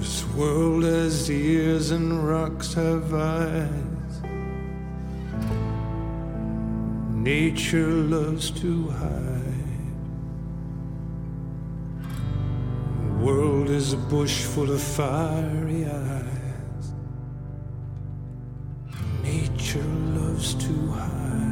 This world has ears and rocks have eyes. Nature loves to hide. The world is a bush full of fiery eyes. Nature loves to hide.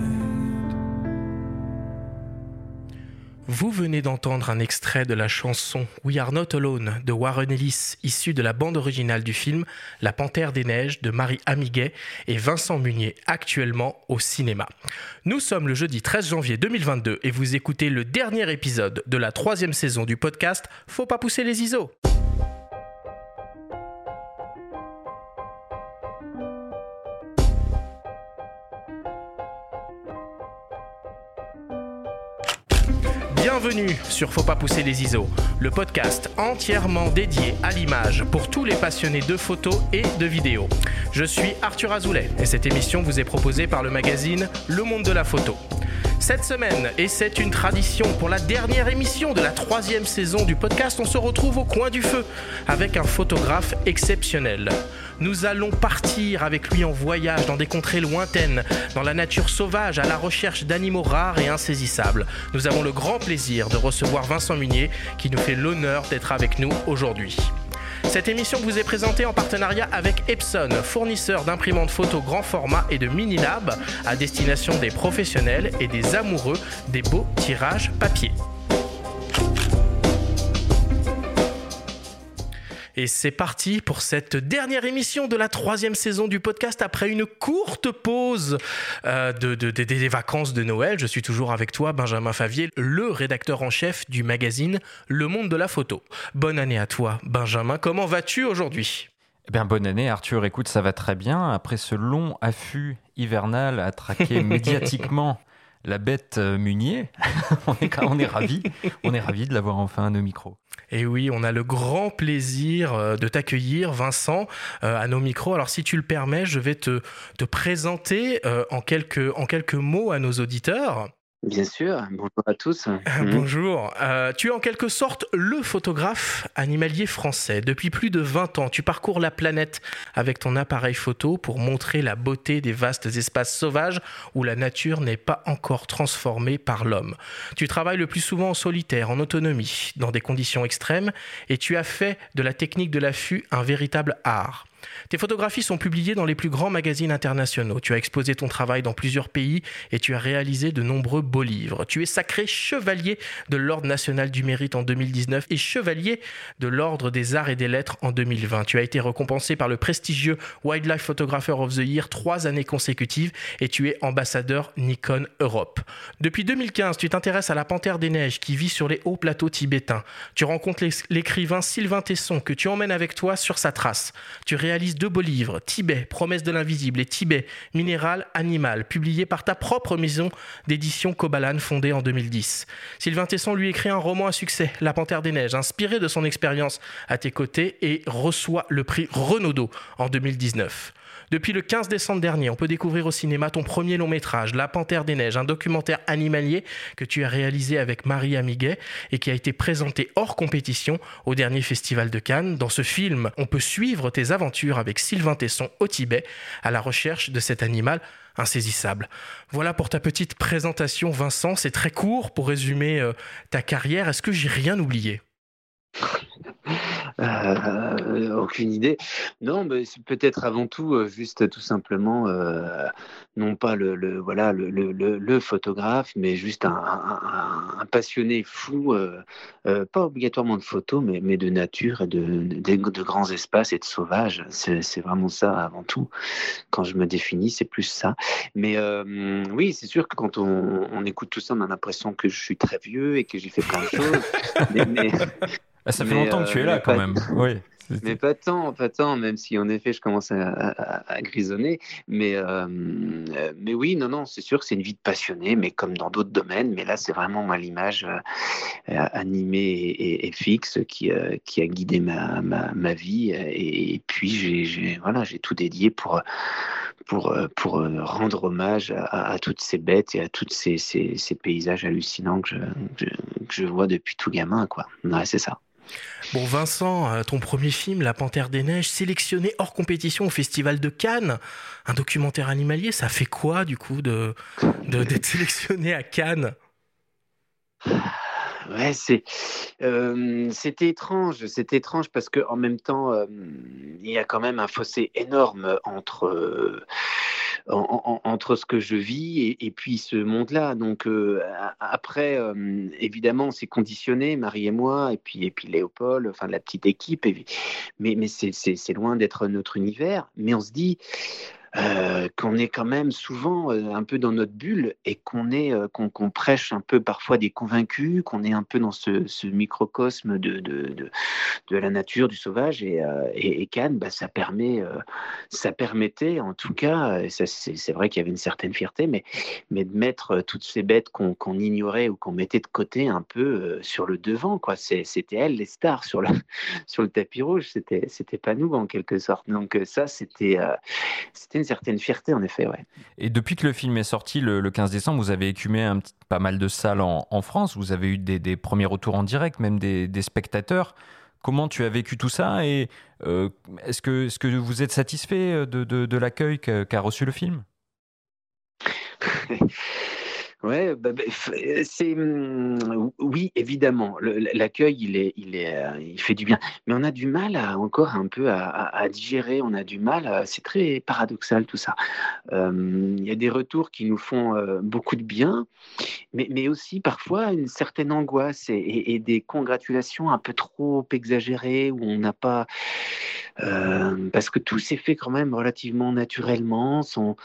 Vous venez d'entendre un extrait de la chanson We Are Not Alone de Warren Ellis, issue de la bande originale du film La Panthère des Neiges de Marie Amiguet et Vincent Munier, actuellement au cinéma. Nous sommes le jeudi 13 janvier 2022 et vous écoutez le dernier épisode de la troisième saison du podcast Faut pas pousser les ISO. Bienvenue sur Faut pas pousser les ISO, le podcast entièrement dédié à l'image pour tous les passionnés de photos et de vidéos. Je suis Arthur Azoulay et cette émission vous est proposée par le magazine Le Monde de la Photo. Cette semaine, et c'est une tradition pour la dernière émission de la troisième saison du podcast, on se retrouve au coin du feu avec un photographe exceptionnel. Nous allons partir avec lui en voyage dans des contrées lointaines, dans la nature sauvage, à la recherche d'animaux rares et insaisissables. Nous avons le grand plaisir de recevoir Vincent Munier qui nous fait l'honneur d'être avec nous aujourd'hui. Cette émission vous est présentée en partenariat avec Epson, fournisseur d'imprimantes photo grand format et de mini-lab à destination des professionnels et des amoureux des beaux tirages papier. Et c'est parti pour cette dernière émission de la troisième saison du podcast après une courte pause euh, de, de- de- des vacances de Noël. Je suis toujours avec toi, Benjamin Favier, le rédacteur en chef du magazine Le Monde de la Photo. Bonne année à toi, Benjamin. Comment vas-tu aujourd'hui? Eh bien, bonne année, Arthur. Écoute, ça va très bien. Après ce long affût hivernal à traquer médiatiquement la bête euh, Munier, on est, on est ravis. On est ravis de l'avoir enfin à nos micros. Et oui, on a le grand plaisir euh, de t'accueillir, Vincent, euh, à nos micros. Alors, si tu le permets, je vais te, te présenter euh, en, quelques, en quelques mots à nos auditeurs. Bien sûr, bonjour à tous. Mhm. Bonjour. Euh, tu es en quelque sorte le photographe animalier français. Depuis plus de 20 ans, tu parcours la planète avec ton appareil photo pour montrer la beauté des vastes espaces sauvages où la nature n'est pas encore transformée par l'homme. Tu travailles le plus souvent en solitaire, en autonomie, dans des conditions extrêmes, et tu as fait de la technique de l'affût un véritable art. Tes photographies sont publiées dans les plus grands magazines internationaux. Tu as exposé ton travail dans plusieurs pays et tu as réalisé de nombreux beaux livres. Tu es sacré chevalier de l'Ordre national du mérite en 2019 et chevalier de l'Ordre des arts et des lettres en 2020. Tu as été récompensé par le prestigieux Wildlife Photographer of the Year trois années consécutives et tu es ambassadeur Nikon Europe. Depuis 2015, tu t'intéresses à la panthère des neiges qui vit sur les hauts plateaux tibétains. Tu rencontres l'écrivain Sylvain Tesson que tu emmènes avec toi sur sa trace. Tu réalises deux beaux livres, Tibet, Promesse de l'invisible et Tibet, Minéral, Animal, publiés par ta propre maison d'édition Kobalan fondée en 2010. Sylvain Tesson lui écrit un roman à succès, La Panthère des Neiges, inspiré de son expérience à tes côtés et reçoit le prix Renaudot en 2019. Depuis le 15 décembre dernier, on peut découvrir au cinéma ton premier long métrage, La Panthère des Neiges, un documentaire animalier que tu as réalisé avec Marie Amiguet et qui a été présenté hors compétition au dernier festival de Cannes. Dans ce film, on peut suivre tes aventures avec Sylvain Tesson au Tibet à la recherche de cet animal insaisissable. Voilà pour ta petite présentation, Vincent. C'est très court pour résumer euh, ta carrière. Est-ce que j'ai rien oublié? Euh, aucune idée. Non, mais c'est peut-être avant tout euh, juste tout simplement euh, non pas le, le- voilà le, le- le- le photographe, mais juste un, un- un- un passionné fou, euh, euh, pas obligatoirement de photo, mais, mais de nature et de, de, de grands espaces et de sauvages. C'est vraiment ça avant tout. Quand je me définis, c'est plus ça. Mais euh, oui, c'est sûr que quand on, on écoute tout ça, on a l'impression que je suis très vieux et que j'ai fait plein de choses. mais, mais- Ah, ça fait Mais, longtemps que tu euh, es là quand même. Oui. Mais pas tant, pas tant, même si en effet je commence à, à- à grisonner. Mais, euh, euh, mais oui, non, non, c'est sûr que c'est une vie de passionné, mais comme dans d'autres domaines. Mais là, c'est vraiment moi l'image euh, animée et, fixe qui, euh, qui a guidé ma, ma, ma vie. Et, et puis j'ai, voilà, j'ai tout dédié pour pour, pour rendre hommage à, à- à toutes ces bêtes et à tous ces, ces, ces paysages hallucinants que je, que je, que je vois depuis tout gamin, quoi. Ouais, c'est ça. Bon, Vincent, euh, ton premier film, La Panthère des Neiges, sélectionné hors compétition au Festival de Cannes, un documentaire animalier, ça fait quoi du coup de d'être sélectionné à Cannes? Ouais, c'est euh, c'était étrange, c'était étrange parce que en même temps, euh, il y a quand même un fossé énorme entre euh, en- en- entre ce que je vis et, puis ce monde-là. Donc euh, après, évidemment, c'est conditionné, Marie et moi, et puis et puis Léopold, enfin la petite équipe. mais mais c'est loin d'être notre univers. Mais on se dit euh, qu'on est quand même souvent euh, un peu dans notre bulle et qu'on est euh, qu'on prêche un peu parfois des convaincus, qu'on est un peu dans ce, microcosme de, de, de, la nature, du sauvage et, et, et Cannes, bah, ça permet, ça permettait en tout cas, c'est vrai qu'il y avait une certaine fierté, mais, mais de mettre toutes ces bêtes qu'on qu'on ignorait ou qu'on mettait de côté un peu sur le devant, C'était elles les stars sur le sur le tapis rouge, c'était c'était pas nous en quelque sorte. Donc ça, c'était c'était certaine fierté, en effet, ouais. Et depuis que le film est sorti le, le 15 décembre, vous avez écumé un petit, pas mal de salles en, en France. Vous avez eu des, des premiers retours en direct, même des, des spectateurs. Comment tu as vécu tout ça et euh, est-ce que, est que vous êtes satisfait de, de, de l'accueil qu'a reçu le film? Ouais, bah, bah, euh, c'est hum, oui, évidemment. L'accueil, il est, il est, euh, il fait du bien, mais on a du mal à, encore un peu à, digérer. On a du mal. C'est très paradoxal tout ça. Euh, Il y a des retours qui nous font beaucoup de bien, mais, mais aussi parfois une certaine angoisse et, des congratulations un peu trop exagérées où on n'a pas, parce que tout s'est fait quand même relativement naturellement, sans,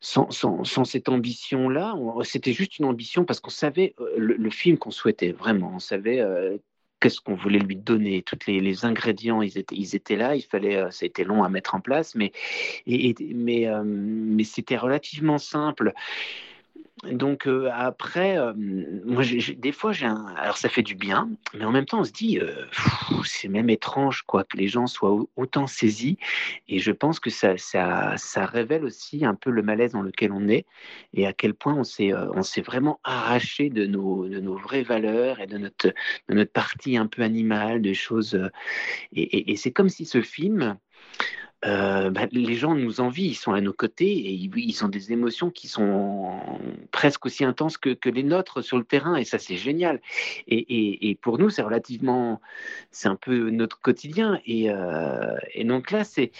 sans, sans, sans cette ambition-là. On- C'était juste une ambition parce qu'on savait euh, le, film qu'on souhaitait vraiment. On savait euh, qu'est-ce qu'on voulait lui donner. Tous les, les ingrédients, ils étaient, là. Il fallait, euh, ça a été long à mettre en place, mais, mais, mais c'était relativement simple. Donc euh, après, euh, moi, j'ai- j'ai- des fois, j'ai un... alors ça fait du bien, mais en même temps, on se dit, euh, c'est même étrange quoi que les gens soient au- autant saisis. Et je pense que ça, ça, ça révèle aussi un peu le malaise dans lequel on est et à quel point on s'est, euh, on s'est vraiment arraché de nos, de nos vraies valeurs et de notre, de notre partie un peu animale, de choses. euh, et et- et c'est comme si ce film euh, bah, les gens nous envient, ils sont à nos côtés et ils, ils ont des émotions qui sont presque aussi intenses que, que les nôtres sur le terrain et ça c'est génial. Et, et- et pour nous c'est relativement, c'est un peu notre quotidien et, euh, et donc là c'est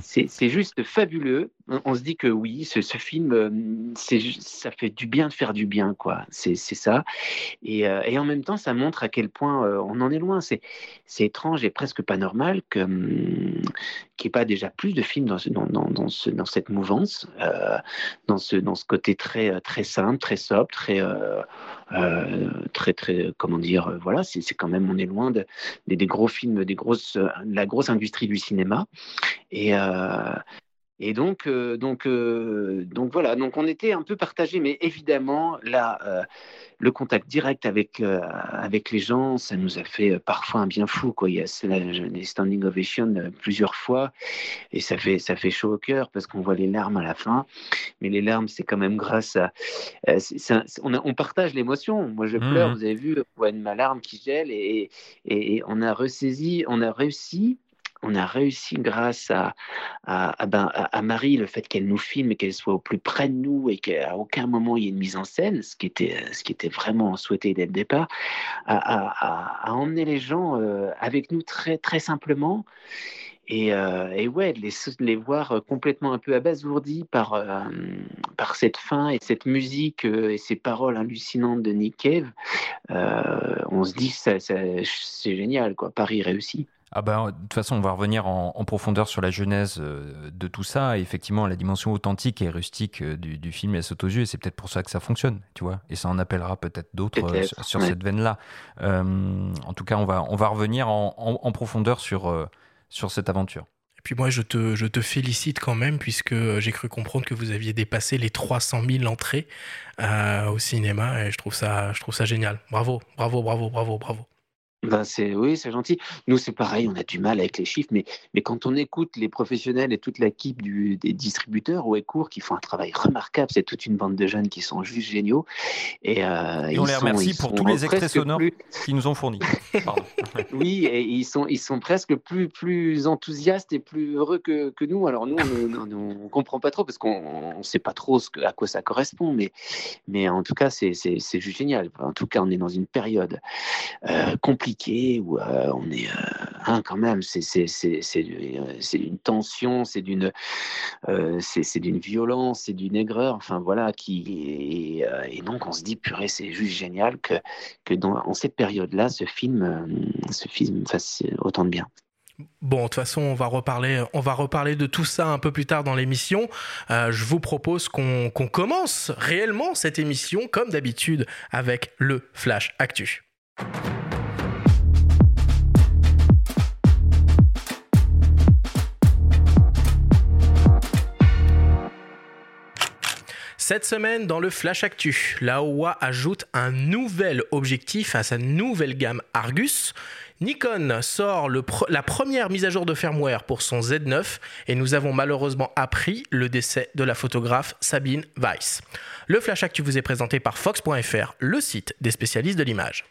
c'est c'est juste fabuleux. On, se dit que oui, ce, film, euh, ça fait du bien de faire du bien quoi. C'est ça. Et, euh, et en même temps ça montre à quel point euh, on en est loin. C'est étrange et presque pas normal hum, qu'il n'y ait pas déjà plus de films dans, ce- dans, dans, dans, ce- dans cette mouvance, dans, ce, côté très, simple, très sobre, très, très, comment dire, voilà, c'est quand même, on est loin de, des, gros films, des grosses, de la grosse industrie du cinéma. Et, et donc, euh, donc, euh, donc voilà, donc on était un peu partagés, mais évidemment, là, euh, le contact direct avec, avec les gens, ça nous a fait parfois un bien fou. Quoi. Il y a des standing ovations plusieurs fois, et ça fait, ça fait chaud au cœur parce qu'on voit les larmes à la fin. Mais les larmes, c'est quand même grâce à. on, a- on partage l'émotion. Moi, je pleure, Mhm. vous avez vu, voit ma larme qui gèle, et, et, et on a ressaisi, on a réussi. On a réussi grâce à, à, ben, à- Marie, le fait qu'elle nous filme et qu'elle soit au plus près de nous et qu'à aucun moment il y ait une mise en scène, ce qui était, ce qui était vraiment souhaité dès le départ, à, emmener les gens euh, avec nous très, très simplement. Et, euh, et ouais, les, les voir euh, complètement un peu abasourdis par, euh, par cette fin et cette musique euh, et ces paroles hallucinantes de Nick Cave, euh, on se dit ça, c'est génial, quoi. Paris réussi. Ah bah, de toute façon, on va revenir en, en profondeur sur la genèse euh, de tout ça. Et effectivement, la dimension authentique et rustique euh, du, du film, elle saute aux yeux. Et c'est peut-être pour ça que ça fonctionne, tu vois. Et ça en appellera peut-être d'autres euh, sur, sur ouais. cette veine-là. Euh, en tout cas, on va, on va revenir en, en- en profondeur sur, euh, sur cette aventure. Et puis moi, je te, je te félicite quand même, puisque j'ai cru comprendre que vous aviez dépassé les 300 000 entrées euh, au cinéma, et je trouve ça, je trouve ça génial. Bravo, bravo, bravo, bravo, bravo. Ben c'est oui, c'est gentil. Nous, c'est pareil, on a du mal avec les chiffres, mais, mais quand on écoute les professionnels et toute l'équipe des distributeurs au Ecourt qui font un travail remarquable, c'est toute une bande de jeunes qui sont juste géniaux. Et, euh, on les remercie pour tous les extraits sonores qu'ils nous ont fournis. oui, et ils sont, ils sont presque plus, plus enthousiastes et plus heureux que, que nous. Alors nous, on ne comprend pas trop parce qu'on ne sait pas trop ce que, à quoi ça correspond, mais, mais en tout cas, c'est juste génial. En tout cas, on est dans une période euh, compliquée où euh, on est euh, hein, quand même, c'est une tension, c'est d'une c'est d'une violence, c'est d'une aigreur, enfin voilà, qui et, donc on se dit purée, c'est juste génial que que dans en cette période-là, ce film ce film fasse autant de bien. Bon, de toute façon, on va reparler, on va reparler de tout ça un peu plus tard dans l'émission. Euh, je vous propose qu'on commence réellement cette émission, comme d'habitude, avec le Flash Actu. Cette semaine, dans le Flash Actu, la OA ajoute un nouvel objectif à sa nouvelle gamme Argus. Nikon sort la première mise à jour de firmware pour son Z9 et nous avons malheureusement appris le décès de la photographe Sabine Weiss. Le Flash Actu vous est présenté par Fox.fr, le site des spécialistes de l'image.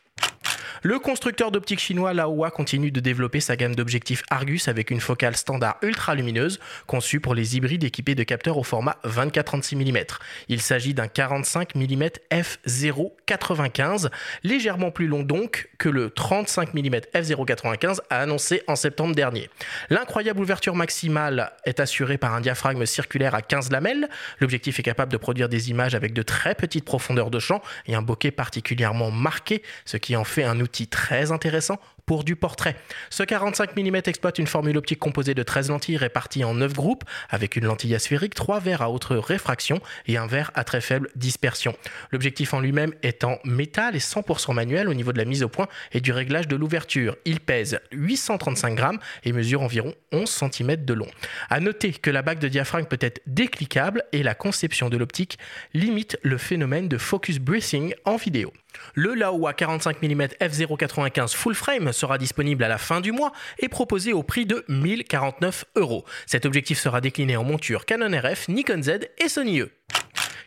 Le constructeur d'optique chinois Laowa continue de développer sa gamme d'objectifs Argus avec une focale standard ultra lumineuse conçue pour les hybrides équipés de capteurs au format 24-36 mm. Il s'agit d'un 45 mm f0.95, légèrement plus long donc que le 35 mm f0.95 annoncé en septembre dernier. L'incroyable ouverture maximale est assurée par un diaphragme circulaire à 15 lamelles. L'objectif est capable de produire des images avec de très petites profondeurs de champ et un bokeh particulièrement marqué, ce qui en fait un outil très intéressant pour du portrait. Ce 45 mm exploite une formule optique composée de 13 lentilles réparties en 9 groupes avec une lentille asphérique, 3 verres à haute réfraction et un verre à très faible dispersion. L'objectif en lui-même est en métal et 100% manuel au niveau de la mise au point et du réglage de l'ouverture. Il pèse 835 grammes et mesure environ 11 cm de long. À noter que la bague de diaphragme peut être décliquable et la conception de l'optique limite le phénomène de focus breathing en vidéo. Le Laowa 45 mm f0.95 full frame sera disponible à la fin du mois et proposé au prix de 1049 euros. Cet objectif sera décliné en monture Canon RF, Nikon Z et Sony E.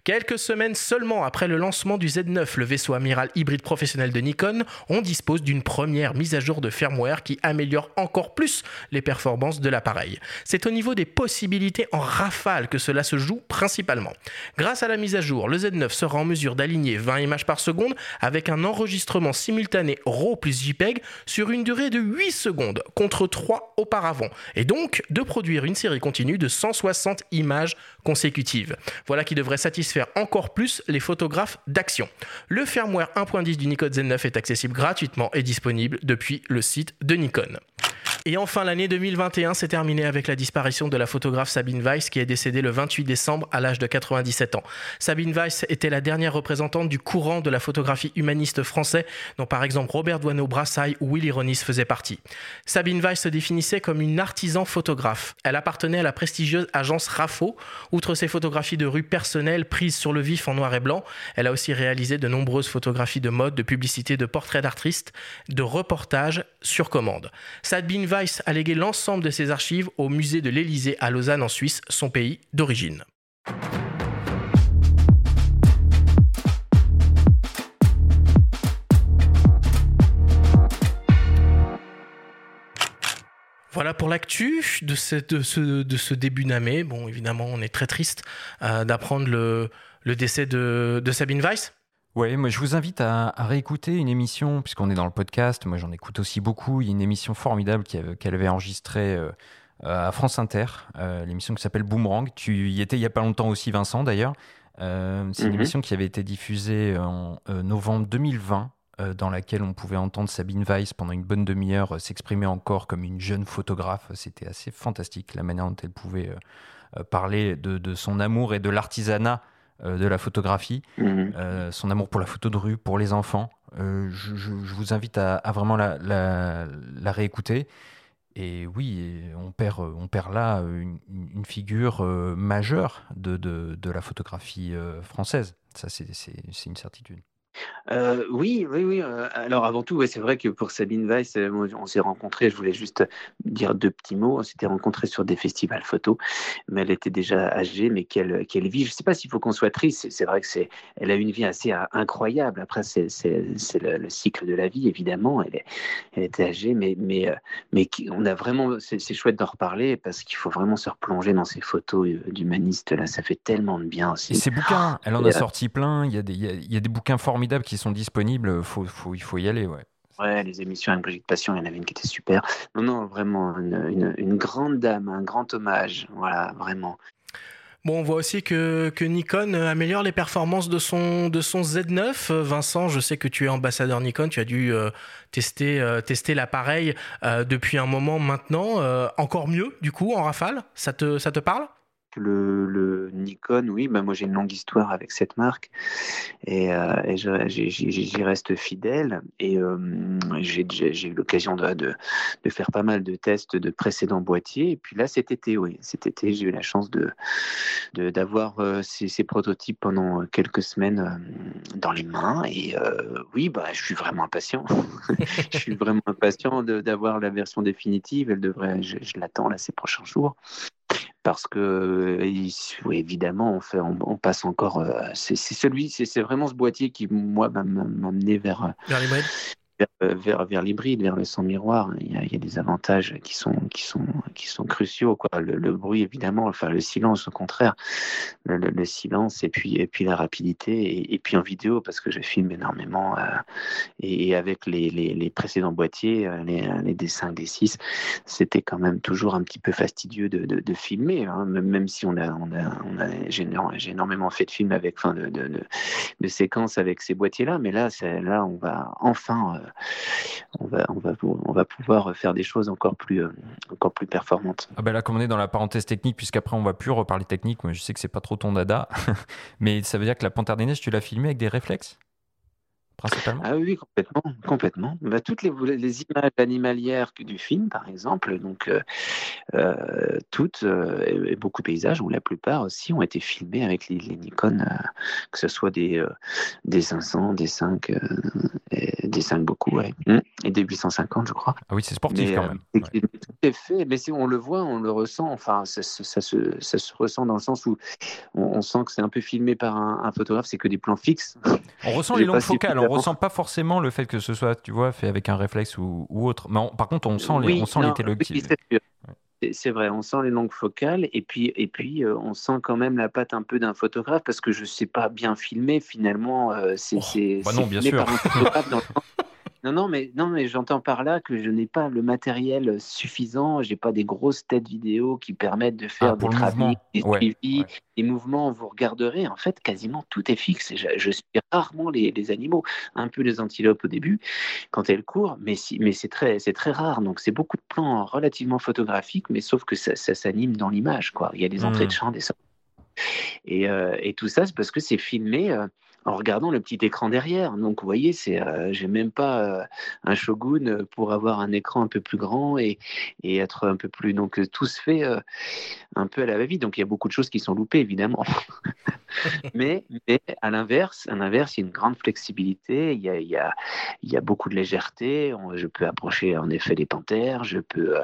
Quelques semaines seulement après le lancement du Z9, le vaisseau amiral hybride professionnel de Nikon, on dispose d'une première mise à jour de firmware qui améliore encore plus les performances de l'appareil. C'est au niveau des possibilités en rafale que cela se joue principalement. Grâce à la mise à jour, le Z9 sera en mesure d'aligner 20 images par seconde avec un enregistrement simultané RAW plus JPEG sur une durée de 8 secondes contre 3 auparavant, et donc de produire une série continue de 160 images consécutives. Voilà qui devrait satisfaire faire encore plus les photographes d'action. Le firmware 1.10 du Nikon Z9 est accessible gratuitement et disponible depuis le site de Nikon. Et enfin, l'année 2021 s'est terminée avec la disparition de la photographe Sabine Weiss qui est décédée le 28 décembre à l'âge de 97 ans. Sabine Weiss était la dernière représentante du courant de la photographie humaniste français dont par exemple Robert Doisneau Brassailles ou Willy Ronis faisaient partie. Sabine Weiss se définissait comme une artisan photographe. Elle appartenait à la prestigieuse agence RAFO. Outre ses photographies de rue personnelles prises sur le vif en noir et blanc, elle a aussi réalisé de nombreuses photographies de mode, de publicité, de portraits d'artistes, de reportages sur commande. Weiss a légué l'ensemble de ses archives au musée de l'Élysée à Lausanne en Suisse, son pays d'origine. Voilà pour l'actu de, ce, début d'année. Bon, évidemment, on est très triste euh, d'apprendre le, décès de Sabine Weiss. Oui, moi je vous invite à, réécouter une émission, puisqu'on est dans le podcast, moi j'en écoute aussi beaucoup, il y a une émission formidable qu'elle avait enregistrée euh, à France Inter, euh, l'émission qui s'appelle Boomerang, tu y étais il n'y a pas longtemps aussi Vincent d'ailleurs, euh, c'est une mhm. émission qui avait été diffusée en novembre 2020, dans laquelle on pouvait entendre Sabine Weiss pendant une bonne demi-heure s'exprimer encore comme une jeune photographe, c'était assez fantastique la manière dont elle pouvait parler de, de son amour et de l'artisanat euh, de la photographie, mhm. euh, son amour pour la photo de rue, pour les enfants. Euh, je, vous invite à, vraiment la, réécouter. Et oui, on perd, on perd là une, figure majeure de, de, la photographie française. Ça, c'est une certitude. Euh, oui, oui, oui. Euh, alors avant tout, c'est vrai que pour Sabine Weiss, euh, on s'est rencontrés, je voulais juste dire deux petits mots. On s'était rencontrés sur des festivals photo, mais elle était déjà âgée, mais quelle, quelle vie. Je ne sais pas s'il faut qu'on soit triste, c'est vrai que c'est, elle a une vie assez incroyable. Après, c'est le, le, cycle de la vie, évidemment. Elle, est, elle était âgée, mais, mais, mais on a vraiment, c'est chouette d'en reparler parce qu'il faut vraiment se replonger dans ces photos d'humanistes. Là, ça fait tellement de bien aussi. Et ces bouquins, elle en a sorti plein. Il y a des, il y a des bouquins formidables qui sont disponibles, faut, faut, il faut y aller. Ouais. Ouais, les émissions avec Brigitte Passion, il y en avait une qui était super. Non, non, vraiment, une, une, grande dame, un grand hommage. Voilà, vraiment. Bon, on voit aussi que, que, Nikon améliore les performances de son, de son Z9. Vincent, je sais que tu es ambassadeur Nikon, tu as dû euh, tester, euh, tester l'appareil euh, depuis un moment maintenant. encore mieux, du coup, en rafale Ça te, ça te parle? Le, Nikon, oui, bah moi j'ai une longue histoire avec cette marque et, euh, j'y reste fidèle. Et euh, j'ai eu l'occasion de, de, faire pas mal de tests de précédents boîtiers. Et puis là, cet été, oui, cet été, j'ai eu la chance de d'avoir euh, ces, ces, prototypes pendant quelques semaines dans les mains. Et oui, bah, je suis vraiment impatient. je suis vraiment impatient d'avoir la version définitive. Elle devrait, je, je l'attends là ces prochains jours parce que évidemment on on, passe encore euh, c'est celui c'est vraiment ce boîtier qui moi m'a amené vers vers euh, vers, vers, l'hybride, vers le son miroir. Il y, a, il y, a, des avantages qui sont, qui sont, qui sont cruciaux. Quoi. Le, bruit, évidemment, enfin le silence, au contraire. Le, silence et puis, et puis la rapidité. Et, puis en vidéo, parce que je filme énormément. Euh, et, avec les, les, les, précédents boîtiers, euh, les, les D5, D6, c'était quand même toujours un petit peu fastidieux de, de, filmer. Hein, même si on a, on a, j'ai énormément fait de films avec, de, de, séquences avec ces boîtiers-là. Mais là, là, on va enfin on va, pouvoir faire des choses encore plus, euh, encore plus performantes. Ah ben là, comme on est dans la parenthèse technique, puisqu'après on va plus reparler technique, moi je sais que c'est pas trop ton dada, mais ça veut dire que la Panthère des Neiges, tu l'as filmé avec des réflexes? Ah oui, complètement, complètement. Bah, toutes les, les, images animalières du film, par exemple, donc euh, euh, toutes euh, et beaucoup de paysages, ou la plupart aussi, ont été filmés avec les, Nikon, que ce soit des des 500, des 5, des 5 beaucoup, ouais. Mmh. et des 850, je crois. Ah oui, c'est sportif quand même. Tout est fait, mais si on le voit, on le ressent. Enfin, ça, ça, se, ça se, ressent dans le sens où on, sent que c'est un peu filmé par un, un photographe, c'est que des plans fixes. On ressent les longues focales on ressent pas forcément le fait que ce soit, tu vois, fait avec un réflexe ou, autre. Mais par contre, on sent les, on sent les c'est vrai, on sent les longues focales et puis, et puis euh, on sent quand même la patte un peu d'un photographe parce que je ne sais pas bien filmer finalement. Euh, c'est oh, bah non, bien sûr. Non, non, mais, non, mais j'entends par là que je n'ai pas le matériel suffisant, j'ai pas des grosses têtes vidéo qui permettent de faire ah, des travaux, des suivis, des mouvements. Vous regarderez, en fait, quasiment tout est fixe. Je, je suis rarement les, les, animaux, un peu les antilopes au début, quand elles courent, mais, si, mais c'est très, rare. Donc, c'est beaucoup de plans relativement photographiques, mais sauf que ça, ça s'anime dans l'image, quoi. Il y a des entrées de mmh. champ, des sorties. Et, euh, et, tout ça, c'est parce que c'est filmé. Euh, en regardant le petit écran derrière. Donc, vous voyez, c'est, euh, j'ai même pas euh, un Shogun pour avoir un écran un peu plus grand et, et être un peu plus. Donc, tout se fait euh, un peu à la va-vite. Donc, il y a beaucoup de choses qui sont loupées, évidemment. mais, mais à l'inverse, à l'inverse, il y a une grande flexibilité. Il y a, il y a, il y a beaucoup de légèreté. je peux approcher en effet des panthères. Je peux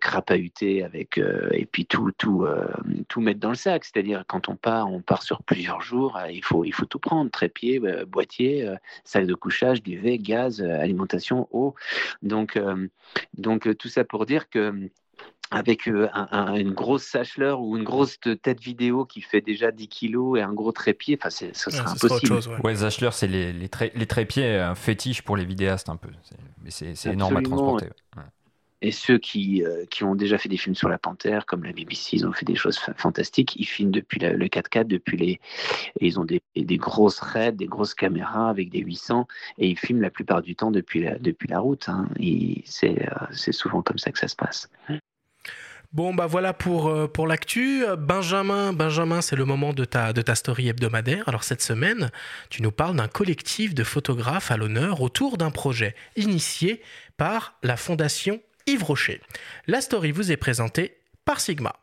crapahuter avec et puis tout, tout, tout mettre dans le sac. C'est-à-dire quand on part, on part sur plusieurs jours. il faut, il faut tout prendre trépied, euh, boîtier, euh, sac de couchage, duvet, gaz, euh, alimentation, eau. Donc, donc tout ça pour dire que avec une grosse sacheleur ou une grosse tête vidéo qui fait déjà 10 kilos et un gros trépied, enfin, ce serait impossible. ouais, c'est les, les, les, trépieds, un fétiche pour les vidéastes un peu. Mais c'est énorme à transporter. Et ceux qui, euh, qui ont déjà fait des films sur la panthère, comme la BBC, ils ont fait des choses fantastiques. Ils filment depuis le 4x4, depuis les, ils ont des, des grosses raids, des grosses caméras avec des 800, et ils filment la plupart du temps depuis la, depuis la route. Hein. Euh, c'est souvent comme ça que ça se passe. Bon, bah voilà pour, euh, pour l'actu. Benjamin, Benjamin c'est le moment de ta, de ta story hebdomadaire. Alors cette semaine, tu nous parles d'un collectif de photographes à l'honneur autour d'un projet initié par la Fondation Yves Rocher. La story vous est présentée par Sigma.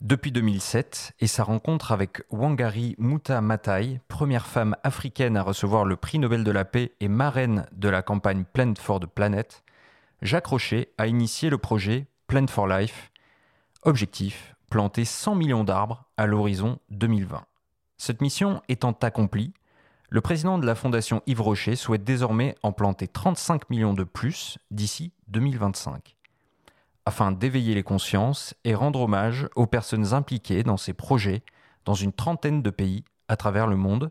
Depuis 2007 et sa rencontre avec Wangari Muta Matai, première femme africaine à recevoir le prix Nobel de la paix et marraine de la campagne Plant for the Planet, Jacques Rocher a initié le projet Plant for Life. Objectif planter 100 millions d'arbres à l'horizon 2020. Cette mission étant accomplie, le président de la fondation Yves Rocher souhaite désormais en planter 35 millions de plus d'ici 2025 afin d'éveiller les consciences et rendre hommage aux personnes impliquées dans ces projets dans une trentaine de pays à travers le monde.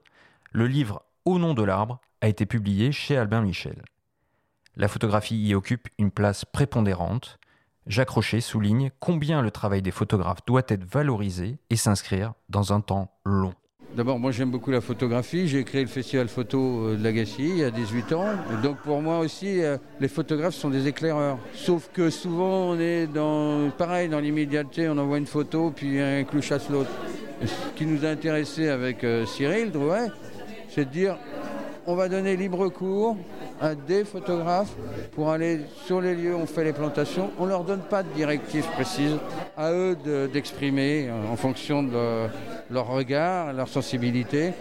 Le livre Au nom de l'arbre a été publié chez Albin Michel. La photographie y occupe une place prépondérante. Jacques Rocher souligne combien le travail des photographes doit être valorisé et s'inscrire dans un temps long. D'abord, moi j'aime beaucoup la photographie. J'ai créé le festival photo euh, de Lagacy il y a 18 ans. Donc pour moi aussi, euh, les photographes sont des éclaireurs. Sauf que souvent on est dans, pareil, dans l'immédiateté, on envoie une photo, puis un clou chasse l'autre. Ce qui nous a intéressé avec euh, Cyril c'est de dire on va donner libre cours à des photographes pour aller sur les lieux où on fait les plantations. On ne leur donne pas de directives précises. À eux d'exprimer en fonction de leur regard, leur sensibilité,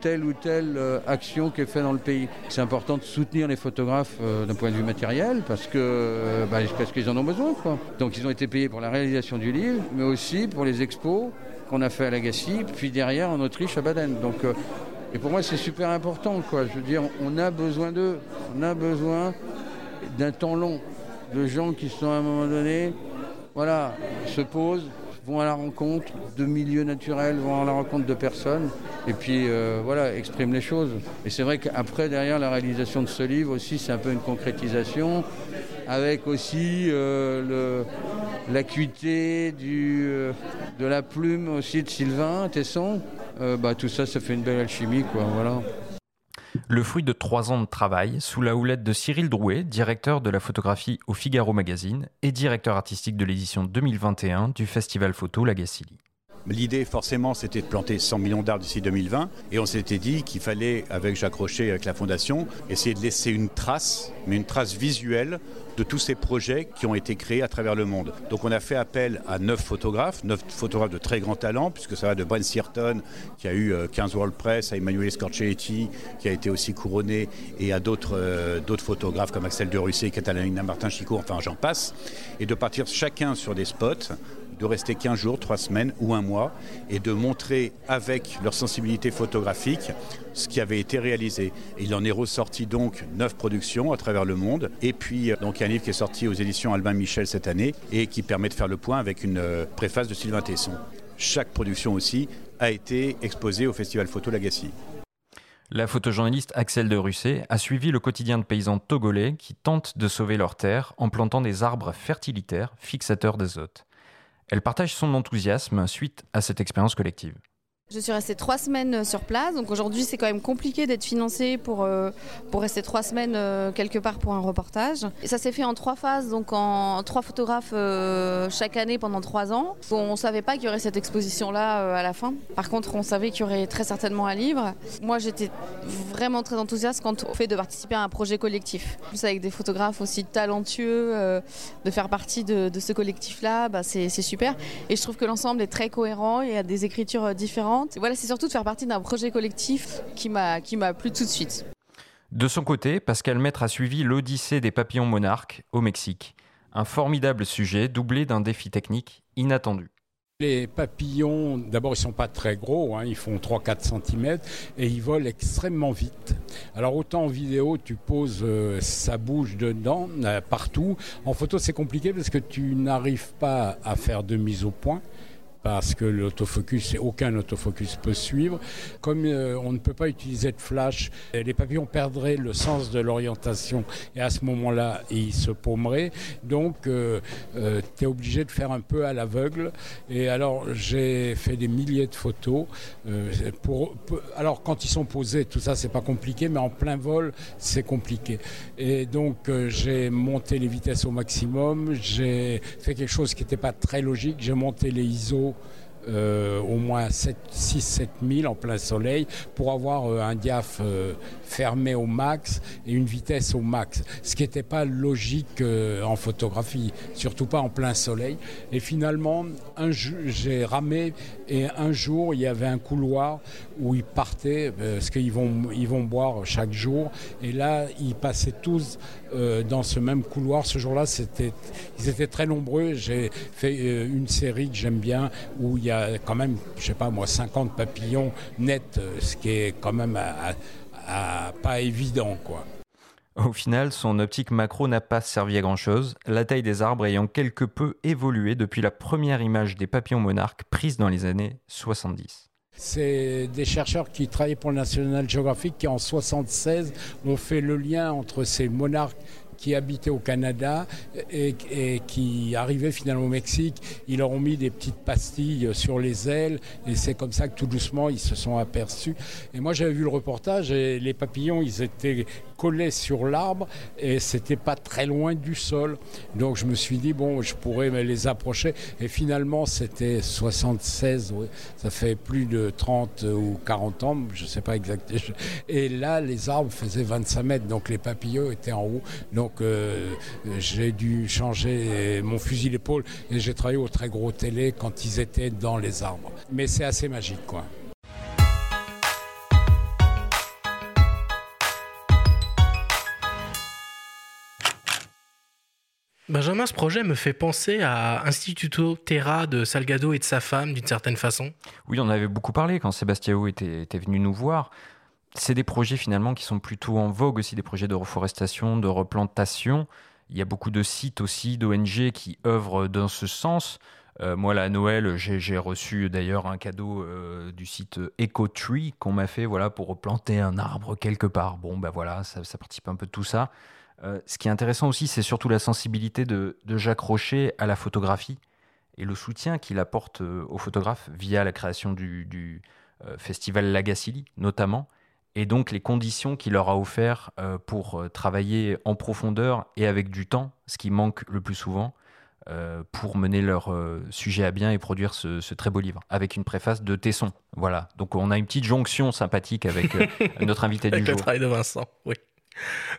telle ou telle euh, action qui est faite dans le pays. C'est important de soutenir les photographes euh, d'un point de vue matériel parce que euh, bah, qu'ils en ont besoin. Donc ils ont été payés pour la réalisation du livre, mais aussi pour les expos qu'on a fait à Lagacy, puis derrière en Autriche à Baden. Et pour moi, c'est super important. Quoi. Je veux dire, on a besoin d'eux. On a besoin d'un temps long. De gens qui sont à un moment donné, voilà, se posent, vont à la rencontre de milieux naturels, vont à la rencontre de personnes, et puis euh, voilà, expriment les choses. Et c'est vrai qu'après, derrière la réalisation de ce livre aussi, c'est un peu une concrétisation, avec aussi euh, l'acuité euh, de la plume aussi de Sylvain Tesson. Euh, bah, tout ça, ça fait une belle alchimie, quoi. Voilà. Le fruit de trois ans de travail sous la houlette de Cyril Drouet, directeur de la photographie au Figaro Magazine et directeur artistique de l'édition 2021 du Festival Photo Lagacilly. L'idée, forcément, c'était de planter 100 millions d'arbres d'ici 2020. Et on s'était dit qu'il fallait, avec Jacques Rocher, avec la Fondation, essayer de laisser une trace, mais une trace visuelle de tous ces projets qui ont été créés à travers le monde. Donc on a fait appel à neuf photographes, neuf photographes de très grand talent, puisque ça va de Brent Searton, qui a eu 15 euh, World Press, à Emmanuel Scorcelletti, qui a été aussi couronné, et à d'autres euh, photographes comme Axel de Russet, Catalina Martin Chico, enfin j'en passe, et de partir chacun sur des spots de rester 15 jours, 3 semaines ou un mois et de montrer avec leur sensibilité photographique ce qui avait été réalisé. Il en est ressorti donc 9 productions à travers le monde et puis euh, donc un livre qui est sorti aux éditions Albin Michel cette année et qui permet de faire le point avec une euh, préface de Sylvain Tesson. Chaque production aussi a été exposée au Festival Photo Lagacy. La photojournaliste Axel de Russet a suivi le quotidien de paysans togolais qui tentent de sauver leurs terres en plantant des arbres fertilitaires fixateurs d'azote. Elle partage son enthousiasme suite à cette expérience collective. Je suis restée trois semaines euh, sur place, donc aujourd'hui c'est quand même compliqué d'être financé pour, euh, pour rester trois semaines euh, quelque part pour un reportage. Ça s'est fait en trois phases, donc en trois photographes chaque année pendant trois ans. On ne savait pas qu'il y aurait cette exposition-là à la fin. Par contre, on savait qu'il y aurait très certainement un livre. Moi j'étais vraiment très enthousiaste quand on fait de participer à un projet collectif. Plus avec des photographes aussi talentueux, de faire partie de, ce collectif-là, bah, c'est super. Et je trouve que l'ensemble est très cohérent, il y a des écritures différentes voilà, c'est surtout de faire partie d'un projet collectif qui m'a plu tout de suite. De son côté, Pascal Maître a suivi l'Odyssée des papillons monarques au Mexique. Un formidable sujet doublé d'un défi technique inattendu. Les papillons, d'abord, ils sont pas très gros, hein, ils font 3-4 cm et ils volent extrêmement vite. Alors autant en vidéo, tu poses, euh, ça bouge dedans, euh, partout. En photo, c'est compliqué parce que tu n'arrives pas à faire de mise au point parce que l'autofocus, aucun autofocus peut suivre. Comme euh, on ne peut pas utiliser de flash, les papillons perdraient le sens de l'orientation et à ce moment-là, ils se paumeraient. Donc, euh, euh, tu es obligé de faire un peu à l'aveugle. Et alors, j'ai fait des milliers de photos. Alors, quand ils sont posés, tout ça, c'est pas compliqué, mais en plein vol, c'est compliqué. Et donc, j'ai monté les vitesses au maximum. J'ai fait quelque chose qui n'était pas très logique. J'ai monté les ISO euh, au moins 6-7 000 en plein soleil pour avoir euh, un diaph euh, fermé au max et une vitesse au max. Ce qui n'était pas logique en photographie, surtout pas en plein soleil. Et finalement, j'ai ramé et un jour, il y avait un couloir où ils partaient, parce qu'ils vont, ils vont boire chaque jour. Et là, ils passaient tous dans ce même couloir. Ce jour-là, c'était, ils étaient très nombreux. J'ai fait une série que j'aime bien où il y a quand même, je sais pas moi, 50 papillons nets, euh, ce qui est quand même pas évident, quoi. Au final, son optique macro n'a pas servi à grand-chose, la taille des arbres ayant quelque peu évolué depuis la première image des papillons monarques prise dans les années 70. C'est des chercheurs qui travaillaient pour le National Geographic qui en 76 ont fait le lien entre ces monarques qui habitaient au Canada et, qui arrivaient finalement au Mexique. Ils leur ont mis des petites pastilles sur les ailes et c'est comme ça que tout doucement ils se sont aperçus. Et moi j'avais vu le reportage et les papillons ils étaient collés sur l'arbre et c'était pas très loin du sol. Donc je me suis dit, bon, je pourrais les approcher. Et finalement, c'était 76, ça fait plus de 30 ou 40 ans, je sais pas exactement. Et là, les arbres faisaient 25 mètres, donc les papillons étaient en haut. Donc euh, j'ai dû changer mon fusil d'épaule et j'ai travaillé au très gros télé quand ils étaient dans les arbres. Mais c'est assez magique, quoi. Benjamin, ce projet me fait penser à Instituto Terra de Salgado et de sa femme, d'une certaine façon. Oui, on en avait beaucoup parlé quand Sébastien était, était venu nous voir. C'est des projets finalement qui sont plutôt en vogue aussi, des projets de reforestation, de replantation. Il y a beaucoup de sites aussi, d'ONG qui œuvrent dans ce sens. Euh, moi, là, à Noël, j'ai reçu d'ailleurs un cadeau euh, du site EcoTree qu'on m'a fait voilà, pour replanter un arbre quelque part. Bon, ben voilà, ça, ça participe un peu de tout ça. Euh, ce qui est intéressant aussi, c'est surtout la sensibilité de, Jacques Rocher à la photographie et le soutien qu'il apporte aux photographes via la création du, festival Lagacilly, notamment, et donc les conditions qu'il leur a offert pour travailler en profondeur et avec du temps, ce qui manque le plus souvent, pour mener leur sujet à bien et produire ce, très beau livre, avec une préface de Tesson. Voilà, donc on a une petite jonction sympathique avec notre invité du jour. le travail de Vincent, oui.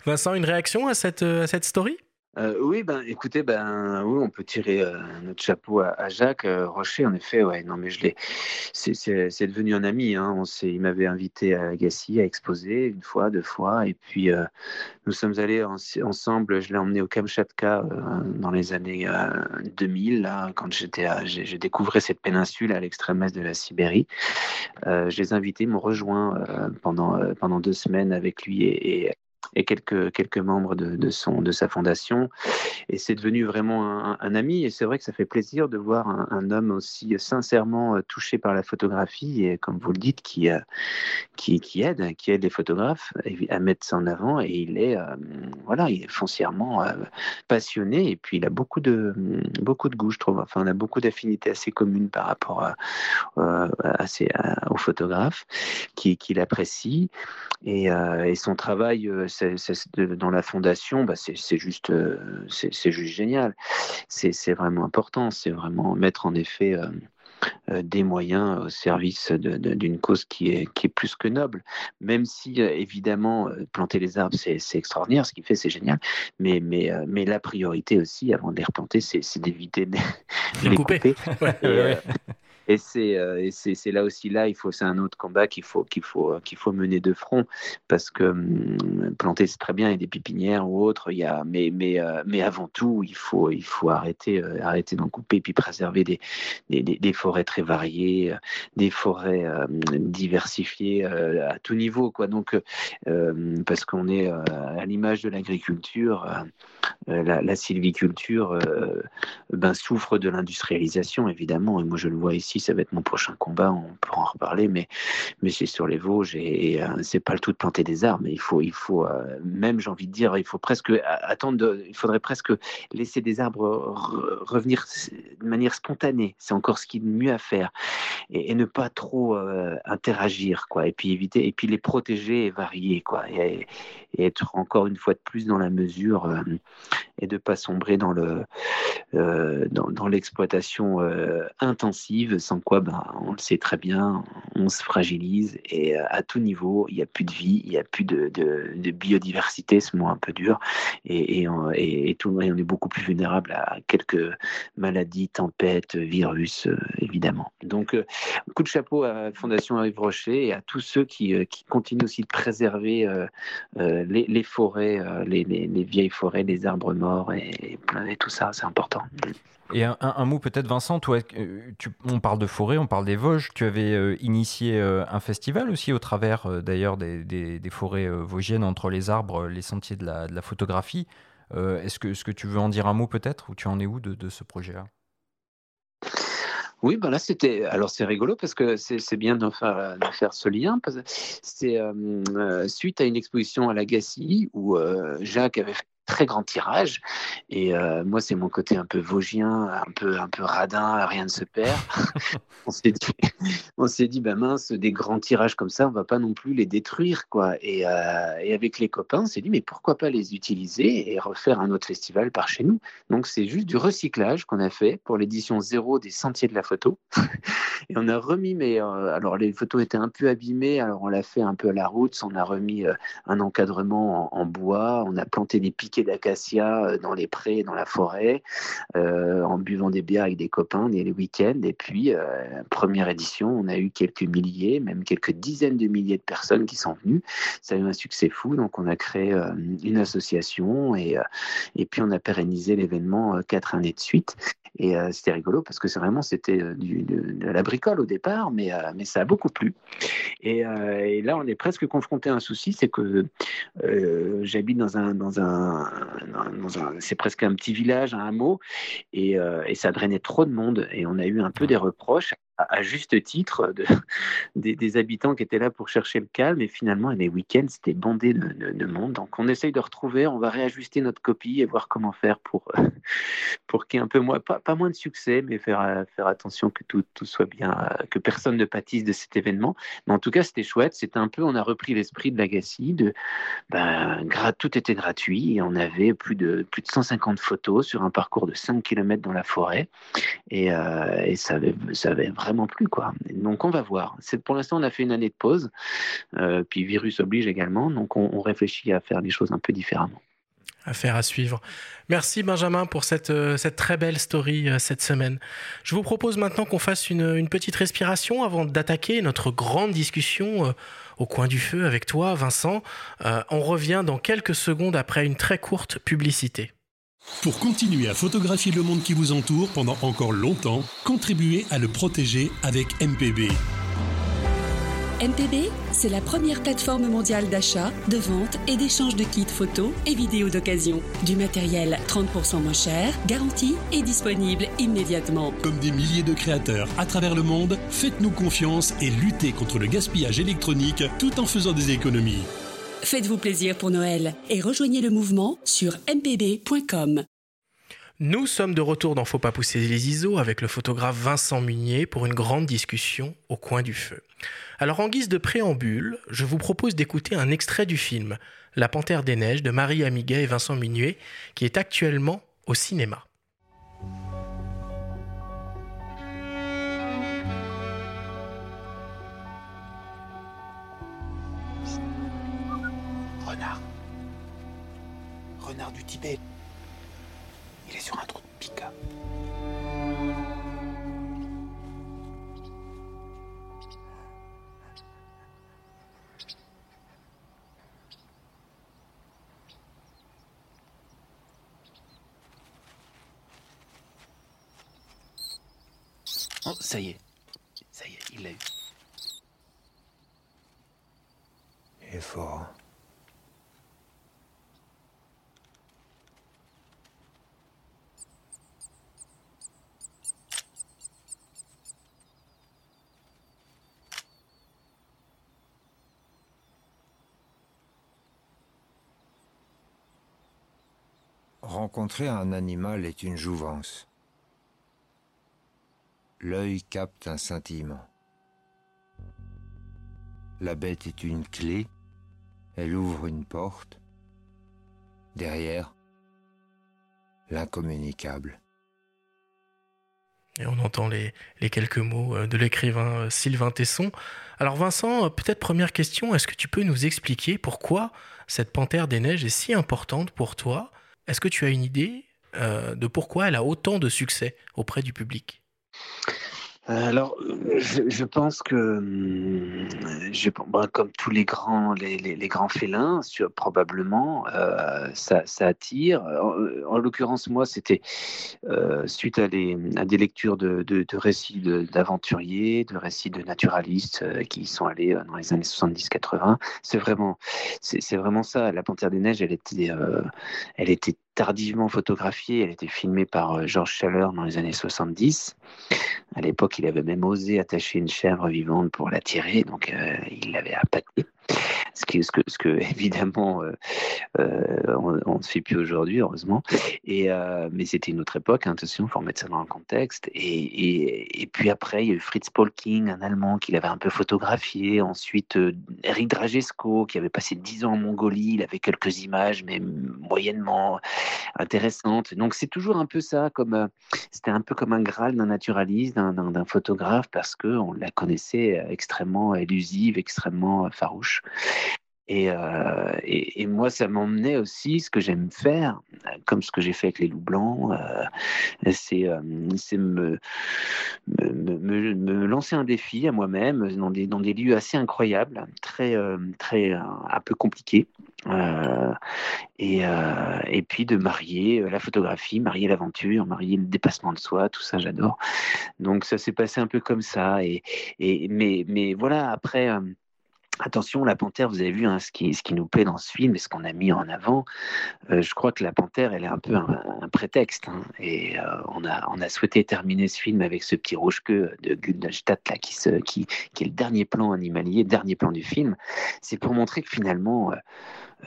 Vincent, une réaction à cette, à cette story? Oui, ben, écoutez, ben, oui, on peut tirer notre chapeau à, Jacques Rocher. En effet, ouais, non, mais je l'ai. C'est devenu un ami. Hein. On il m'avait invité à Gassi à exposer une fois, deux fois, et puis nous sommes allés ensemble. Je l'ai emmené au Kamchatka dans les années 2000, là, quand j'étais, j'ai découvert cette péninsule à l'extrême est de la Sibérie. je les ai invités, m'ont rejoint pendant pendant deux semaines avec lui et et quelques, quelques membres de, de, son, de sa fondation. Et c'est devenu vraiment un, ami. Et c'est vrai que ça fait plaisir de voir un, homme aussi sincèrement euh, touché par la photographie et, comme vous le dites, qui, euh, qui, aide, qui aide les photographes à mettre ça en avant. Et il est, euh, voilà, il est foncièrement passionné. Et puis, il a beaucoup de, beaucoup de goût, je trouve. Enfin, on a beaucoup d'affinités assez communes par rapport à, ces, aux photographes qu'il qui apprécie. Et, et son travail dans la fondation, bah, c'est juste, euh, c'est juste génial. C'est vraiment important. C'est vraiment mettre en effet euh, euh, des moyens au service d'une cause qui est, qui est plus que noble. Même si, évidemment, planter les arbres, c'est extraordinaire, ce qu'il fait, c'est génial. Mais, mais, mais la priorité aussi, avant de les replanter, c'est d'éviter de, les couper. Et c'est euh, c'est là aussi là, il faut c'est un autre combat qu'il faut qu'il faut qu'il faut mener de front parce que hum, planter c'est très bien, a des pépinières ou autres, il y a mais mais euh, mais avant tout il faut il faut arrêter euh, arrêter d'en couper puis préserver des, des, des, forêts très variées, des forêts diversifiées à tout niveau quoi. Donc parce qu'on est à l'image de l'agriculture, la, la, sylviculture ben souffre de l'industrialisation évidemment et moi je le vois ici ça va être mon prochain combat, on pourra en reparler, mais, mais c'est sur les Vosges et, euh, c'est pas le tout de planter des arbres, il faut, euh, même, j'ai envie de dire, il faut presque attendre, il faudrait presque laisser des arbres revenir de manière spontanée. C'est encore ce qui est mieux à faire et, ne pas trop euh, interagir, quoi. Et puis éviter, et puis les protéger et varier, quoi. Et, être encore une fois de plus dans la mesure et de pas sombrer dans le dans l'exploitation intensive sans quoi, ben, on le sait très bien, on se fragilise et à tout niveau, il n'y a plus de vie, il n'y a plus de, biodiversité, ce mot un peu dur, et, on, est beaucoup plus vulnérable à quelques maladies, tempêtes, virus, évidemment. Donc, coup de chapeau à Fondation Yves Rocher et à tous ceux qui, continuent aussi de préserver les, forêts, les, les, les, vieilles forêts, les arbres morts et tout ça, c'est important. Et un, mot peut-être, Vincent, euh, on parle de forêt, on parle des Vosges. Tu avais euh, initié euh, un festival aussi au travers d'ailleurs des, forêts vosgiennes entre les arbres, les sentiers de la, la photographie. est-ce, que, est-ce que tu veux en dire un mot peut-être Ou tu en es où de, ce projet-là? Oui, ben là c'était. Alors c'est rigolo parce que c'est bien de faire, ce lien. C'est suite à une exposition à l'Agassi où Jacques avait fait très grand tirage. Et euh, moi, c'est mon côté un peu vosgien, un peu, un peu radin, rien ne se perd. on s'est dit, on s'est dit, bah mince, des grands tirages comme ça, on va pas non plus les détruire, quoi. Et, euh, et avec les copains, on s'est dit, mais pourquoi pas les utiliser et refaire un autre festival par chez nous Donc, c'est juste du recyclage qu'on a fait pour l'édition zéro des Sentiers de la photo. et on a remis, mais euh, alors les photos étaient un peu abîmées, alors on l'a fait un peu à la route, on a remis un encadrement en, en bois, on a planté des piquets d'acacia euh, dans les prés, dans la forêt, euh, en buvant des bières avec des copains les week-ends. Et puis, euh, première édition, on a eu quelques milliers, même quelques dizaines de milliers de personnes qui sont venues. Ça a eu un succès fou, donc on a créé une association et, et puis on a pérennisé l'événement quatre années de suite. Et c'était rigolo parce que c'est vraiment c'était de, la bricole au départ, mais, mais ça a beaucoup plu. Et, et, là, on est presque confronté à un souci, c'est que j'habite dans un, dans un c'est presque un petit village, un hameau, et, euh, et, ça drainait trop de monde. Et on a eu un peu des reproches à, juste titre de, des, habitants qui étaient là pour chercher le calme. Et finalement, les week-ends, c'était bandé de, monde. Donc, on essaye de retrouver, on va réajuster notre copie et voir comment faire pour, pour qu'il y ait un peu moins, pas, pas, moins de succès, mais faire, faire attention que tout, tout, soit bien, que personne ne pâtisse de cet événement. Mais en tout cas, c'était chouette. C'était un peu, on a repris l'esprit de l'Agassi. Ben, tout était gratuit et on avait plus de, plus de 150 photos sur un parcours de 5 km dans la forêt. Et, euh, et ça, avait, ça avait vraiment plus quoi. Donc on va voir. Pour l'instant on a fait une année de pause, euh, puis virus oblige également, donc on, réfléchit à faire les choses un peu différemment. Affaire à suivre. Merci Benjamin pour cette, euh, très belle story euh, cette semaine. Je vous propose maintenant qu'on fasse une, petite respiration avant d'attaquer notre grande discussion au coin du feu avec toi Vincent. on revient dans quelques secondes après une très courte publicité. Pour continuer à photographier le monde qui vous entoure pendant encore longtemps, contribuez à le protéger avec MPB. MPB, c'est la première plateforme mondiale d'achat, de vente et d'échange de kits photos et vidéos d'occasion. Du matériel 30% moins cher, garanti et disponible immédiatement. Comme des milliers de créateurs à travers le monde, faites-nous confiance et luttez contre le gaspillage électronique tout en faisant des économies. Faites-vous plaisir pour Noël et rejoignez le mouvement sur mpb.com. Nous sommes de retour dans Faut pas pousser les ISO avec le photographe Vincent Munier pour une grande discussion au coin du feu. Alors en guise de préambule, je vous propose d'écouter un extrait du film La Panthère des Neiges de Marie Amiguet et Vincent Munier qui est actuellement au cinéma. Il est sur un trou de pica. Oh, ça y est. Ça y est, il l'a eu. Il est fort. Rencontrer un animal est une jouvence. L'œil capte un scintillement. La bête est une clé, elle ouvre une porte. Derrière, l'incommunicable. Et on entend les, quelques mots euh, de l'écrivain euh, Sylvain Tesson. Alors Vincent, euh, peut-être première question, est-ce que tu peux nous expliquer pourquoi cette panthère des neiges est si importante pour toi? Est-ce que tu as une idée euh, de pourquoi elle a autant de succès auprès du public? Alors, je, pense que, hum, je, bah, comme tous les grands, les, grands félins, sur- probablement, euh, ça, attire. En, en l'occurrence, moi, c'était euh, suite à des, lectures de, récits d'aventuriers, de, récits de naturalistes euh, qui sont allés euh, dans les années 70-80. C'est vraiment, c'est vraiment ça. La Panthère des Neiges, elle était, euh, elle était tardivement photographiée. Elle était filmée par euh, Georges Schaller dans les années 70. À l'époque, il avait même osé attacher une chèvre vivante pour la tirer, donc euh, il l'avait appâtée. Ce, qui, ce, que, ce que, évidemment, euh, euh, on ne fait plus aujourd'hui, heureusement. Et, euh, mais c'était une autre époque, hein, attention, il faut remettre ça dans le contexte. Et, et, puis après, il y a eu Fritz Polking, un Allemand, qui l'avait un peu photographié. Ensuite, Eric Dragesco, qui avait passé 10 ans en Mongolie, il avait quelques images, mais moyennement intéressantes. Donc c'est toujours un peu ça, comme c'était un peu comme un graal d'un naturaliste, d'un- photographe, parce que on la connaissait extrêmement élusive, extrêmement euh, euh, et, moi, ça m'emmenait aussi ce que j'aime faire, comme ce que j'ai fait avec les loups blancs, euh, c'est euh, me, lancer un défi à moi-même dans des, lieux assez incroyables, très, très un peu compliqués. Et, puis de marier la photographie, marier l'aventure, marier le dépassement de soi, tout ça j'adore. Donc ça s'est passé un peu comme ça. Et, mais, voilà, après, Attention, la panthère, vous avez vu hein, ce, qui, nous plaît dans ce film et ce qu'on a mis en avant. Euh, je crois que la panthère, elle est un peu un, prétexte. hein, et euh, on, a, souhaité terminer ce film avec ce petit rouge-queue de Guldenstadt là, qui est le dernier plan animalier, dernier plan du film. C'est pour montrer que finalement, euh,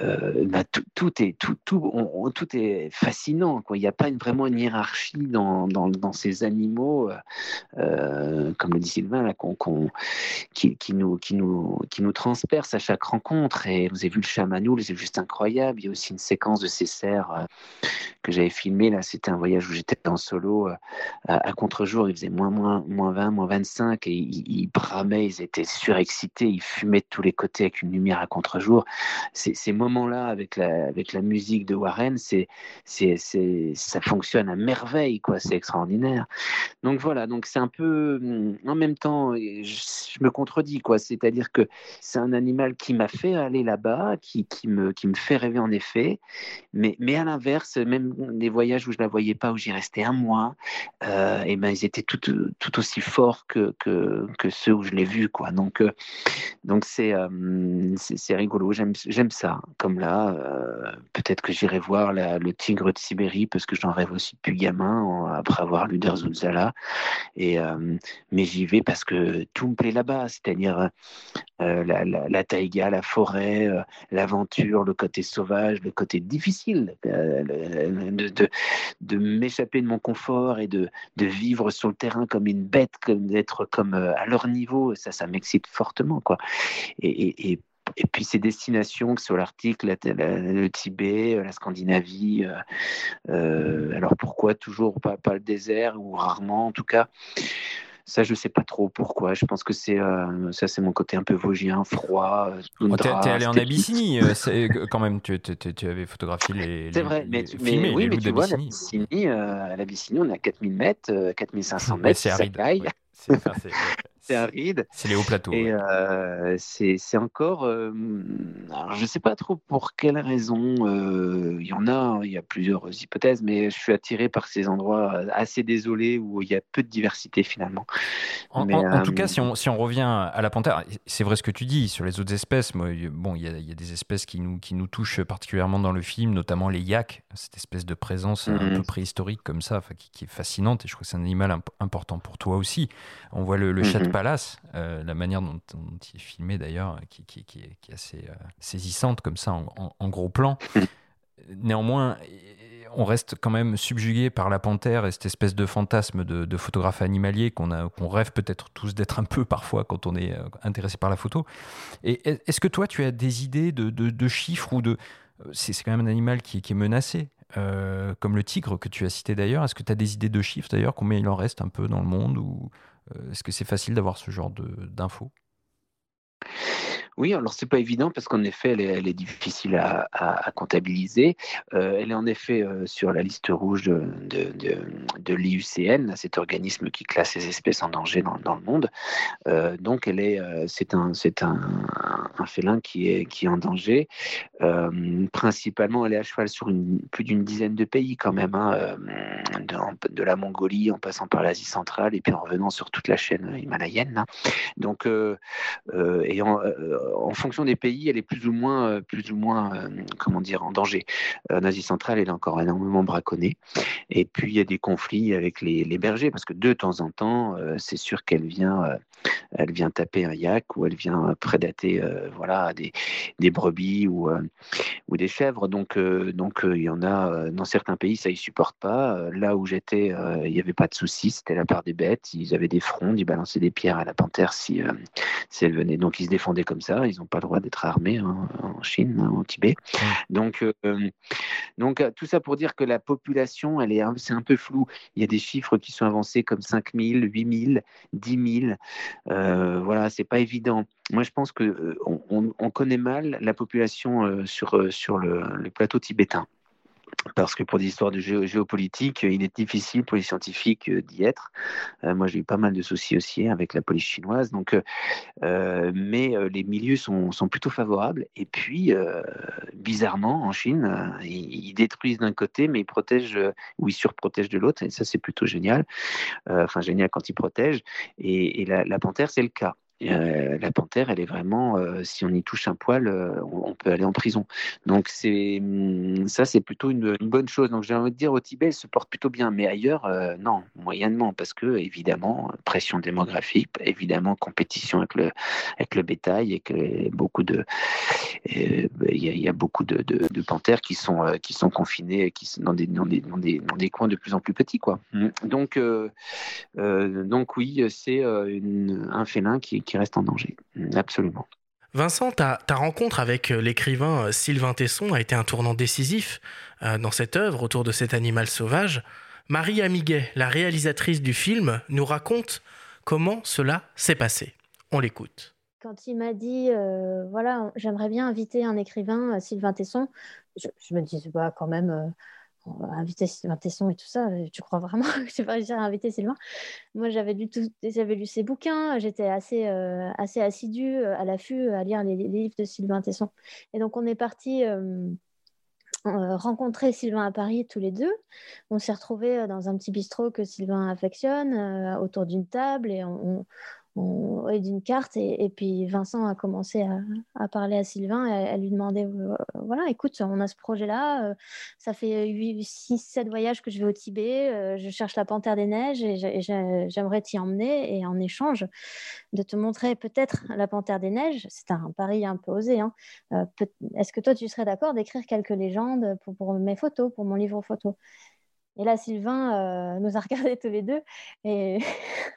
euh, bah, tout, est tout, tout, tout est fascinant. Quoi. Il n'y a pas vraiment une hiérarchie dans, dans, ces animaux, euh, euh, comme le dit Sylvain, là, qu'on, qu'on- qui, nous, qui, nous, qui nous transperce à chaque rencontre. Et vous avez vu le chamanoul, c'est juste incroyable. Il y a aussi une séquence de ces cerfs que j'avais filmé. Là, c'était un voyage où j'étais en solo euh, à, contre-jour. Il faisait moins, moins, moins 20, moins 25 et ils, bramaient, ils étaient surexcités, ils fumaient de tous les côtés avec une lumière à contre-jour. Ces, moments-là, avec la, avec la musique de Warren, c'est, c'est, ça fonctionne à merveille, quoi. C'est extraordinaire. Donc voilà, donc c'est un peu, hum, en même temps, je, je me contredis, quoi. C'est-à-dire que c'est un animal qui m'a fait aller là-bas, qui, qui, me, qui me fait rêver en effet, mais, mais à l'inverse, même des voyages où je la voyais pas, où j'y restais un mois, euh, et ben ils étaient tout, tout aussi forts que, que, que ceux où je l'ai vu, quoi. Donc, euh, donc c'est, euh, c'est, c'est rigolo, j'aime, j'aime ça. Comme là, peut-être que j'irai voir le tigre de Sibérie parce que j'en rêve aussi depuis gamin, après avoir lu Der Zunzala. Et, mais j'y vais parce que tout me plaît là-bas, c'est-à-dire la, taïga, la forêt, l'aventure, le côté sauvage, le côté difficile le- de, de, m'échapper de mon confort et de, de vivre sur le terrain comme une bête, comme d'être comme euh, à leur niveau. Ça, ça m'excite fortement, quoi. Et, et, puis ces destinations, soit l'Arctique, la- la- le Tibet, euh, la Scandinavie, euh, alors pourquoi toujours pas, pas le désert, ou rarement en tout cas ça, je sais pas trop pourquoi. Je pense que c'est euh, ça, c'est mon côté un peu vosgien, froid. euh, Oh, T'es allé en. Abyssinie, euh, quand même, tu, tu- tu- tu avais photographié les. C'est les- vrai, mais, les- mais filmé oui, les mais tu vois, l'Abyssinie, euh, on est à 4000 mètres, euh, 4500 Ouais, mètres, c'est aride. Ouais, enfin, c'est- c'est aride. c'est les hauts plateaux. Et ouais. euh, c'est encore. euh, alors je ne sais pas trop pour quelle raison. euh, Il y en a, il y a plusieurs hypothèses, mais je suis attiré par ces endroits assez désolés où il y a peu de diversité finalement. En, Mais, en- en tout cas, si on, si on revient à la panthère, c'est vrai ce que tu dis sur les autres espèces. Moi, bon, il y, a, il y a des espèces qui nous, qui nous touchent particulièrement dans le film, notamment les yaks, cette espèce de présence un Mhm. peu préhistorique comme ça, qui, qui est fascinante. Et je crois que c'est un animal imp- important pour toi aussi. On voit le, le chat de Mhm. Palace, euh, la manière dont, dont il est filmé d'ailleurs, qui, qui- qui est, qui est assez euh, saisissante comme ça en, en- en gros plan. Néanmoins, on reste quand même subjugué par la panthère et cette espèce de fantasme de, de photographe animalier qu'on rêve peut-être tous d'être un peu parfois quand on est euh, intéressé par la photo. Et est- est-ce que toi, tu as des idées de, de- de chiffres ou de... C'est quand même un animal qui, qui est menacé. euh, comme le tigre que tu as cité d'ailleurs. Est-ce que tu as des idées de chiffres d'ailleurs Combien il en reste un peu dans le monde Ou est-ce que c'est facile d'avoir ce genre d'infos? Oui, alors c'est pas évident parce qu'en effet, elle est, difficile à, comptabiliser. Euh, elle est en effet euh, sur la liste rouge de, l'IUCN, cet organisme qui classe les espèces en danger dans, le monde. Euh, donc, elle est, c'est un, c'est un, félin qui est, qui est en danger. principalement, elle est à cheval sur plus d'une dizaine de pays quand même, hein, de, la Mongolie en passant par l'Asie centrale et puis en revenant sur toute la chaîne himalayenne. Hein. Donc, ayant en fonction des pays, elle est plus ou moins, euh, plus ou moins euh, comment dire, en danger. En Asie centrale, elle est encore énormément braconnée. Et puis, il y a des conflits avec les, bergers, parce que de temps en temps, euh, c'est sûr qu'elle vient, elle vient taper un yak ou elle vient prédater voilà, des, brebis ou, des chèvres. Donc, donc il y en a dans certains pays, ça ne supporte pas. Là où j'étais, il n'y avait pas de souci, c'était la part des bêtes. Ils avaient des frondes, ils balançaient des pierres à la panthère si, si elle venait. Donc, ils se défendaient comme ça ils n'ont pas le droit d'être armés hein, en Chine, hein, au Tibet. Donc, euh, donc, euh, tout ça pour dire que la population, elle est, c'est un peu flou. Il y a des chiffres qui sont avancés comme 5 000, 8 000, 10 000. Euh, voilà, c'est pas évident. Moi, je pense que euh, on, connaît mal la population sur, sur le plateau tibétain parce que pour des histoires de géopolitique, il est difficile pour les scientifiques euh, d'y être. Euh, moi, j'ai eu pas mal de soucis aussi avec la police chinoise. Donc, euh, mais les milieux sont, plutôt favorables. Et puis, bizarrement, en Chine, ils, détruisent d'un côté, mais ils protègent ou ils surprotègent de l'autre. Et ça, c'est plutôt génial. Enfin, génial quand ils protègent. Et, la panthère, c'est le cas. Euh, la panthère, elle est vraiment, euh, si on y touche un poil, euh, on, peut aller en prison. Donc c'est hum, ça, c'est plutôt une, bonne chose. Donc j'ai envie de dire au Tibet, elle se porte plutôt bien, mais ailleurs, non, moyennement, parce que évidemment, pression démographique, évidemment, compétition avec le avec le bétail et que beaucoup de, il y, a beaucoup de, de, panthères qui sont qui sont confinées, qui sont dans des dans des, dans des, dans des coins de plus en plus petits, quoi. Mmh. Donc donc oui, c'est un félin qui reste en danger. Absolument. Vincent, ta, rencontre avec euh, l'écrivain euh, Sylvain Tesson a été un tournant décisif euh, dans cette œuvre autour de cet animal sauvage. Marie Amiguet, la réalisatrice du film, nous raconte comment cela s'est passé. On l'écoute. Quand il m'a dit, voilà, j'aimerais bien inviter un écrivain, Sylvain Tesson, je, me disais, bah, quand même, inviter Sylvain Tesson et tout ça, euh, tu crois vraiment que tu vas réussir à inviter Sylvain? Moi, j'avais lu, j'avais lu ses bouquins, j'étais assez, euh, assez assidue euh, à l'affût à lire les, livres de Sylvain Tesson. Et donc, on est parti rencontrer Sylvain à Paris tous les deux. On s'est retrouvés dans un petit bistrot que Sylvain affectionne, autour d'une table, et on, et d'une carte. Et, puis Vincent a commencé à, parler à Sylvain et à, lui demander euh, voilà, écoute, on a ce projet-là. Euh, ça fait 8, 6, 7 voyages que je vais au Tibet. Euh, je cherche la panthère des neiges et j'aimerais t'y emmener. Et en échange de te montrer peut-être la panthère des neiges, c'est un pari un peu osé. Hein, est-ce que toi, tu serais d'accord d'écrire quelques légendes pour, pour mes photos, pour mon livre photo? Et là, Sylvain euh, nous a regardés tous les deux et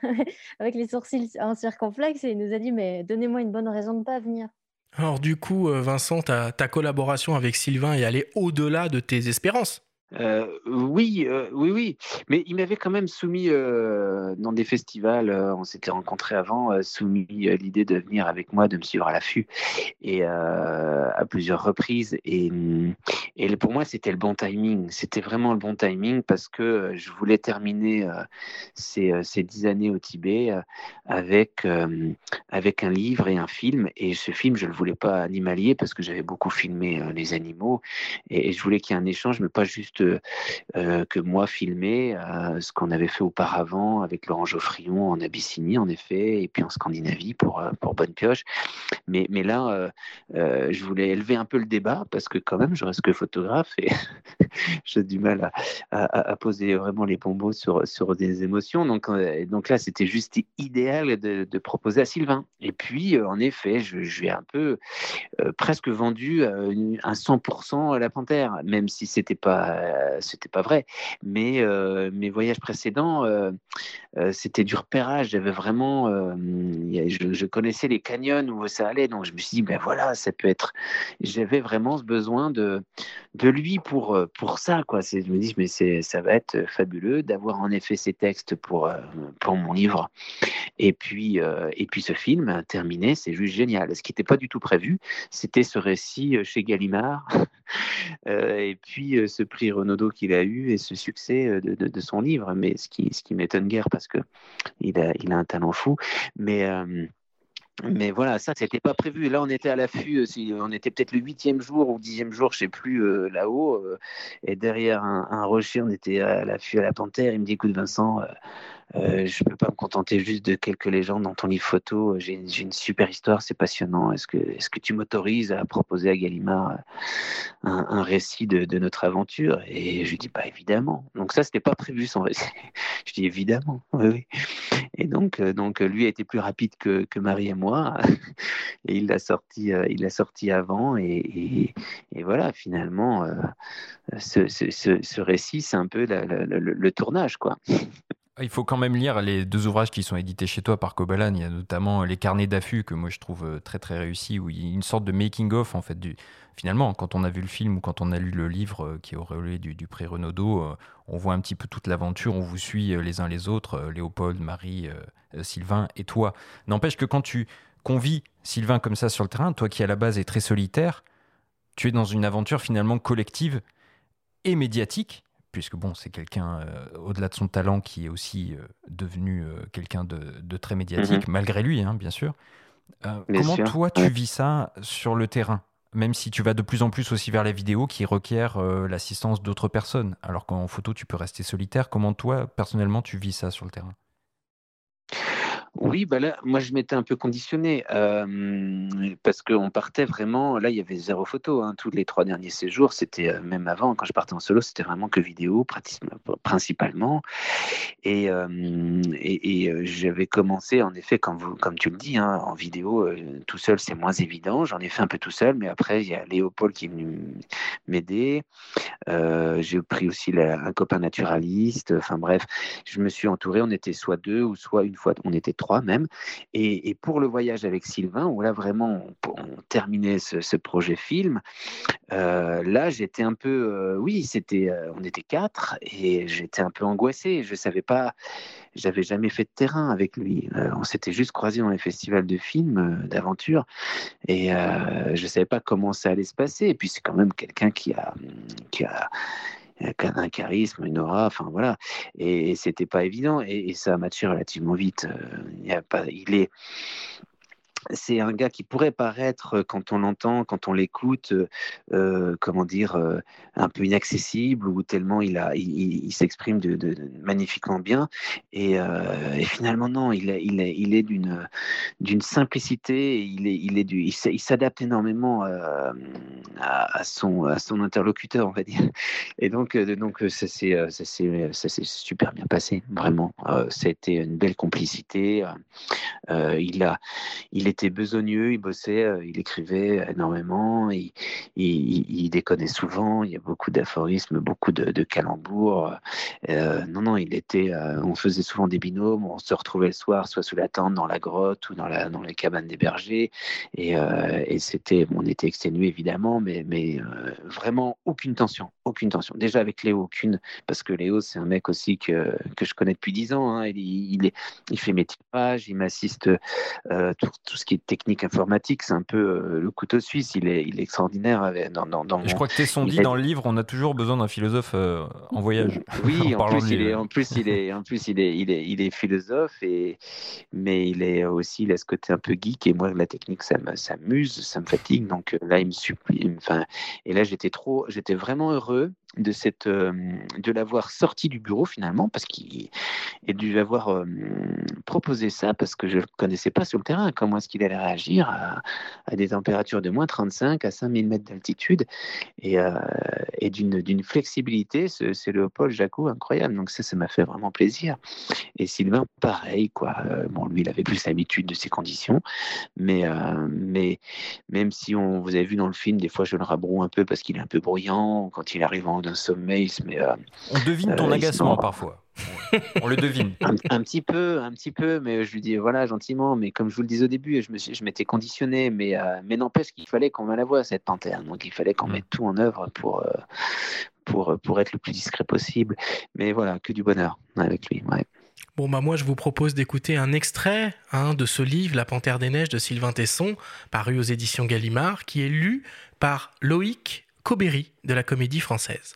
avec les sourcils en circonflexe et il nous a dit mais donnez-moi une bonne raison de ne pas venir. Alors du coup, euh, Vincent, ta, ta collaboration avec Sylvain est allée au-delà de tes espérances. Euh, oui, euh, oui, oui. Mais il m'avait quand même soumis euh, dans des festivals, on s'était rencontrés avant, soumis l'idée de venir avec moi, de me suivre à l'affût, et à plusieurs reprises. Et, et pour moi, c'était le bon timing. C'était vraiment le bon timing parce que je voulais terminer ces, dix années au Tibet avec, avec un livre et un film. Et ce film, je ne le voulais pas animalier parce que j'avais beaucoup filmé les animaux. Et je voulais qu'il y ait un échange, mais pas juste euh, que moi filmer euh, ce qu'on avait fait auparavant avec Laurent Geoffrion en Abyssinie, en effet, et puis en Scandinavie pour, euh, pour Bonne Pioche. Mais, mais là, je voulais élever un peu le débat parce que quand même, je reste que photographe et j'ai du mal à, poser vraiment les bons sur, sur des émotions. Donc, donc là, c'était juste idéal de, proposer à Sylvain. Et puis, en effet, je, je lui ai un peu presque vendu un 100% à la Panthère, même si c'était pas euh, c'était pas vrai. Mais euh, mes voyages précédents, euh, c'était du repérage. J'avais vraiment, je, connaissais les canyons où ça allait, donc je me suis dit, ben voilà, ça peut être. J'avais vraiment ce besoin de, de lui pour, euh, pour ça. Quoi. Je me dis, mais ça va être fabuleux d'avoir en effet ces textes pour, euh, pour mon livre. Et puis, euh, et puis ce film terminé, c'est juste génial. Ce qui n'était pas du tout prévu, c'était ce récit chez Gallimard, et puis ce prix Renaudot qu'il a eu et ce succès de, de, son livre. Mais ce qui, ce qui m'étonne guère parce qu'il a, il a un talent fou. Mais mais voilà, ça, c'était pas prévu. Là, on était à l'affût, euh, on était peut-être le huitième jour ou dixième jour, je sais plus, euh, là-haut. Euh, et derrière un, rocher, on était à l'affût à la panthère. Il me dit, écoute, Vincent, je ne peux pas me contenter juste de quelques légendes dans ton livre photo. J'ai une super histoire, c'est passionnant. Est-ce que, tu m'autorises à proposer à Gallimard euh, un, récit de, notre aventure? Et je lui dis, bah, évidemment. Donc ça, c'était pas prévu son récit. je dis, évidemment. Et donc, euh, lui a été plus rapide que, Marie et moi. et il l'a sorti, sorti avant. Et, voilà, finalement, ce, récit, c'est un peu le, le tournage, quoi. Il faut quand même lire les deux ouvrages qui sont édités chez toi par Kobalan. Il y a notamment Les carnets d'affût que moi je trouve euh, très très réussi, où il y a une sorte de making-of en fait. Du... Finalement, quand on a vu le film ou quand on a lu le livre euh, qui est auréolé du, du prix Renaudot, euh, on voit un petit peu toute l'aventure, on vous suit les uns les autres, Léopold, Marie, Sylvain et toi. N'empêche que quand tu convies Sylvain comme ça sur le terrain, toi qui à la base est très solitaire, tu es dans une aventure finalement collective et médiatique puisque bon, c'est quelqu'un, euh, au-delà de son talent, qui est aussi euh, devenu euh, quelqu'un de, très médiatique, mhm. malgré lui, hein, bien sûr. comment toi, tu vis ça sur le terrain même si tu vas de plus en plus aussi vers la vidéo qui requiert l'assistance d'autres personnes, alors qu'en photo, tu peux rester solitaire. Comment toi, personnellement, tu vis ça sur le terrain? Oui, bah là, moi je m'étais un peu conditionné euh, parce qu'on partait vraiment. Là, il y avait zéro photo. Hein, tous les trois derniers séjours, c'était même avant, quand je partais en solo, c'était vraiment que vidéo, principalement. Et, j'avais commencé, en effet, comme tu le dis, hein, en vidéo, tout seul, c'est moins évident. J'en ai fait un peu tout seul, mais après, il y a Léopold qui est venu m'aider. J'ai pris aussi un copain naturaliste. Enfin bref, je me suis entouré. On était soit deux ou soit une fois, on était trois même. Et, pour le voyage avec Sylvain, où là vraiment on, terminait ce, projet film, euh, là j'étais un peu, euh, oui, c'était, euh, on était quatre et j'étais un peu angoissé. Je savais pas, j'avais jamais fait de terrain avec lui. on s'était juste croisés dans les festivals de films, d'aventure, et je savais pas comment ça allait se passer. Et puis c'est quand même quelqu'un qui a, qui a un charisme, une aura, enfin voilà. Et, c'était pas évident et, ça a matché relativement vite. Euh, il, a pas, il est c'est un gars qui pourrait paraître, euh, quand on l'entend, quand on l'écoute, euh, euh comment dire, un peu inaccessible ou tellement il, a, il, il s'exprime de, magnifiquement bien. Et, finalement, non, il il est, il est d'une, d'une simplicité, il, est, il, est du, il s'adapte énormément à, à, son, à son interlocuteur, on va dire. Et donc, donc ça, s'est, ça, s'est, ça s'est super bien passé, vraiment. ça a été une belle complicité. il, a, il est était besogneux, il bossait, euh, il écrivait énormément, il, il, déconnait souvent, il y a beaucoup d'aphorismes, beaucoup de, calembours. Euh, non, non, il était, euh, on faisait souvent des binômes, on se retrouvait le soir, soit sous la tente, dans la grotte ou dans, la, dans les cabanes des bergers, et, et c'était, on était exténué évidemment, mais, mais vraiment aucune tension, aucune tension. Déjà avec Léo, aucune, parce que Léo, c'est un mec aussi que, que je connais depuis dix ans, hein, il, il fait mes tirages, il m'assiste tout, tout, ce qui est technique informatique, c'est un peu euh, le couteau suisse. Il est, il est extraordinaire. Avec, dans, dans, dans je crois que c'est son dit dans le livre, on a toujours besoin d'un philosophe euh, en voyage. Oui, en, plus, il est, en plus, il est, en plus, il est, il est, il est philosophe et mais il est aussi, il a ce côté un peu geek et moi, la technique, ça m'amuse, ça me fatigue. Donc euh, là, il me supplie. Enfin, et là, j'étais trop, j'étais vraiment heureux de cette, de l'avoir sorti du bureau finalement parce qu'il et de lui avoir proposé ça parce que je ne connaissais pas sur le terrain comment est-ce qu'il allait réagir à, des températures de moins 35 à 5000 mètres d'altitude? Et, euh, et d'une flexibilité, c'est Léopold Jacou incroyable. Donc ça, ça m'a fait vraiment plaisir. Et Sylvain, pareil, quoi. Euh, bon, lui, il avait plus l'habitude de ces conditions, mais, euh, mais même si on vous avez vu dans le film, des fois je le rabroue un peu parce qu'il est un peu bruyant quand il arrive en d'un sommeil, mais on devine ton agacement parfois. On le devine. Un, petit peu, un petit peu, mais je lui dis voilà gentiment. Mais comme je vous le disais au début, je me je m'étais conditionné, mais mais n'empêche qu'il fallait qu'on la voix cette panthère. Donc il fallait qu'on mm. mette tout en œuvre pour pour pour être le plus discret possible. Mais voilà, que du bonheur avec lui. Ouais. Bon, bah moi, je vous propose d'écouter un extrait hein, de ce livre, La Panthère des Neiges de Sylvain Tesson, paru aux éditions Gallimard, qui est lu par Loïc Cobéry de la Comédie Française.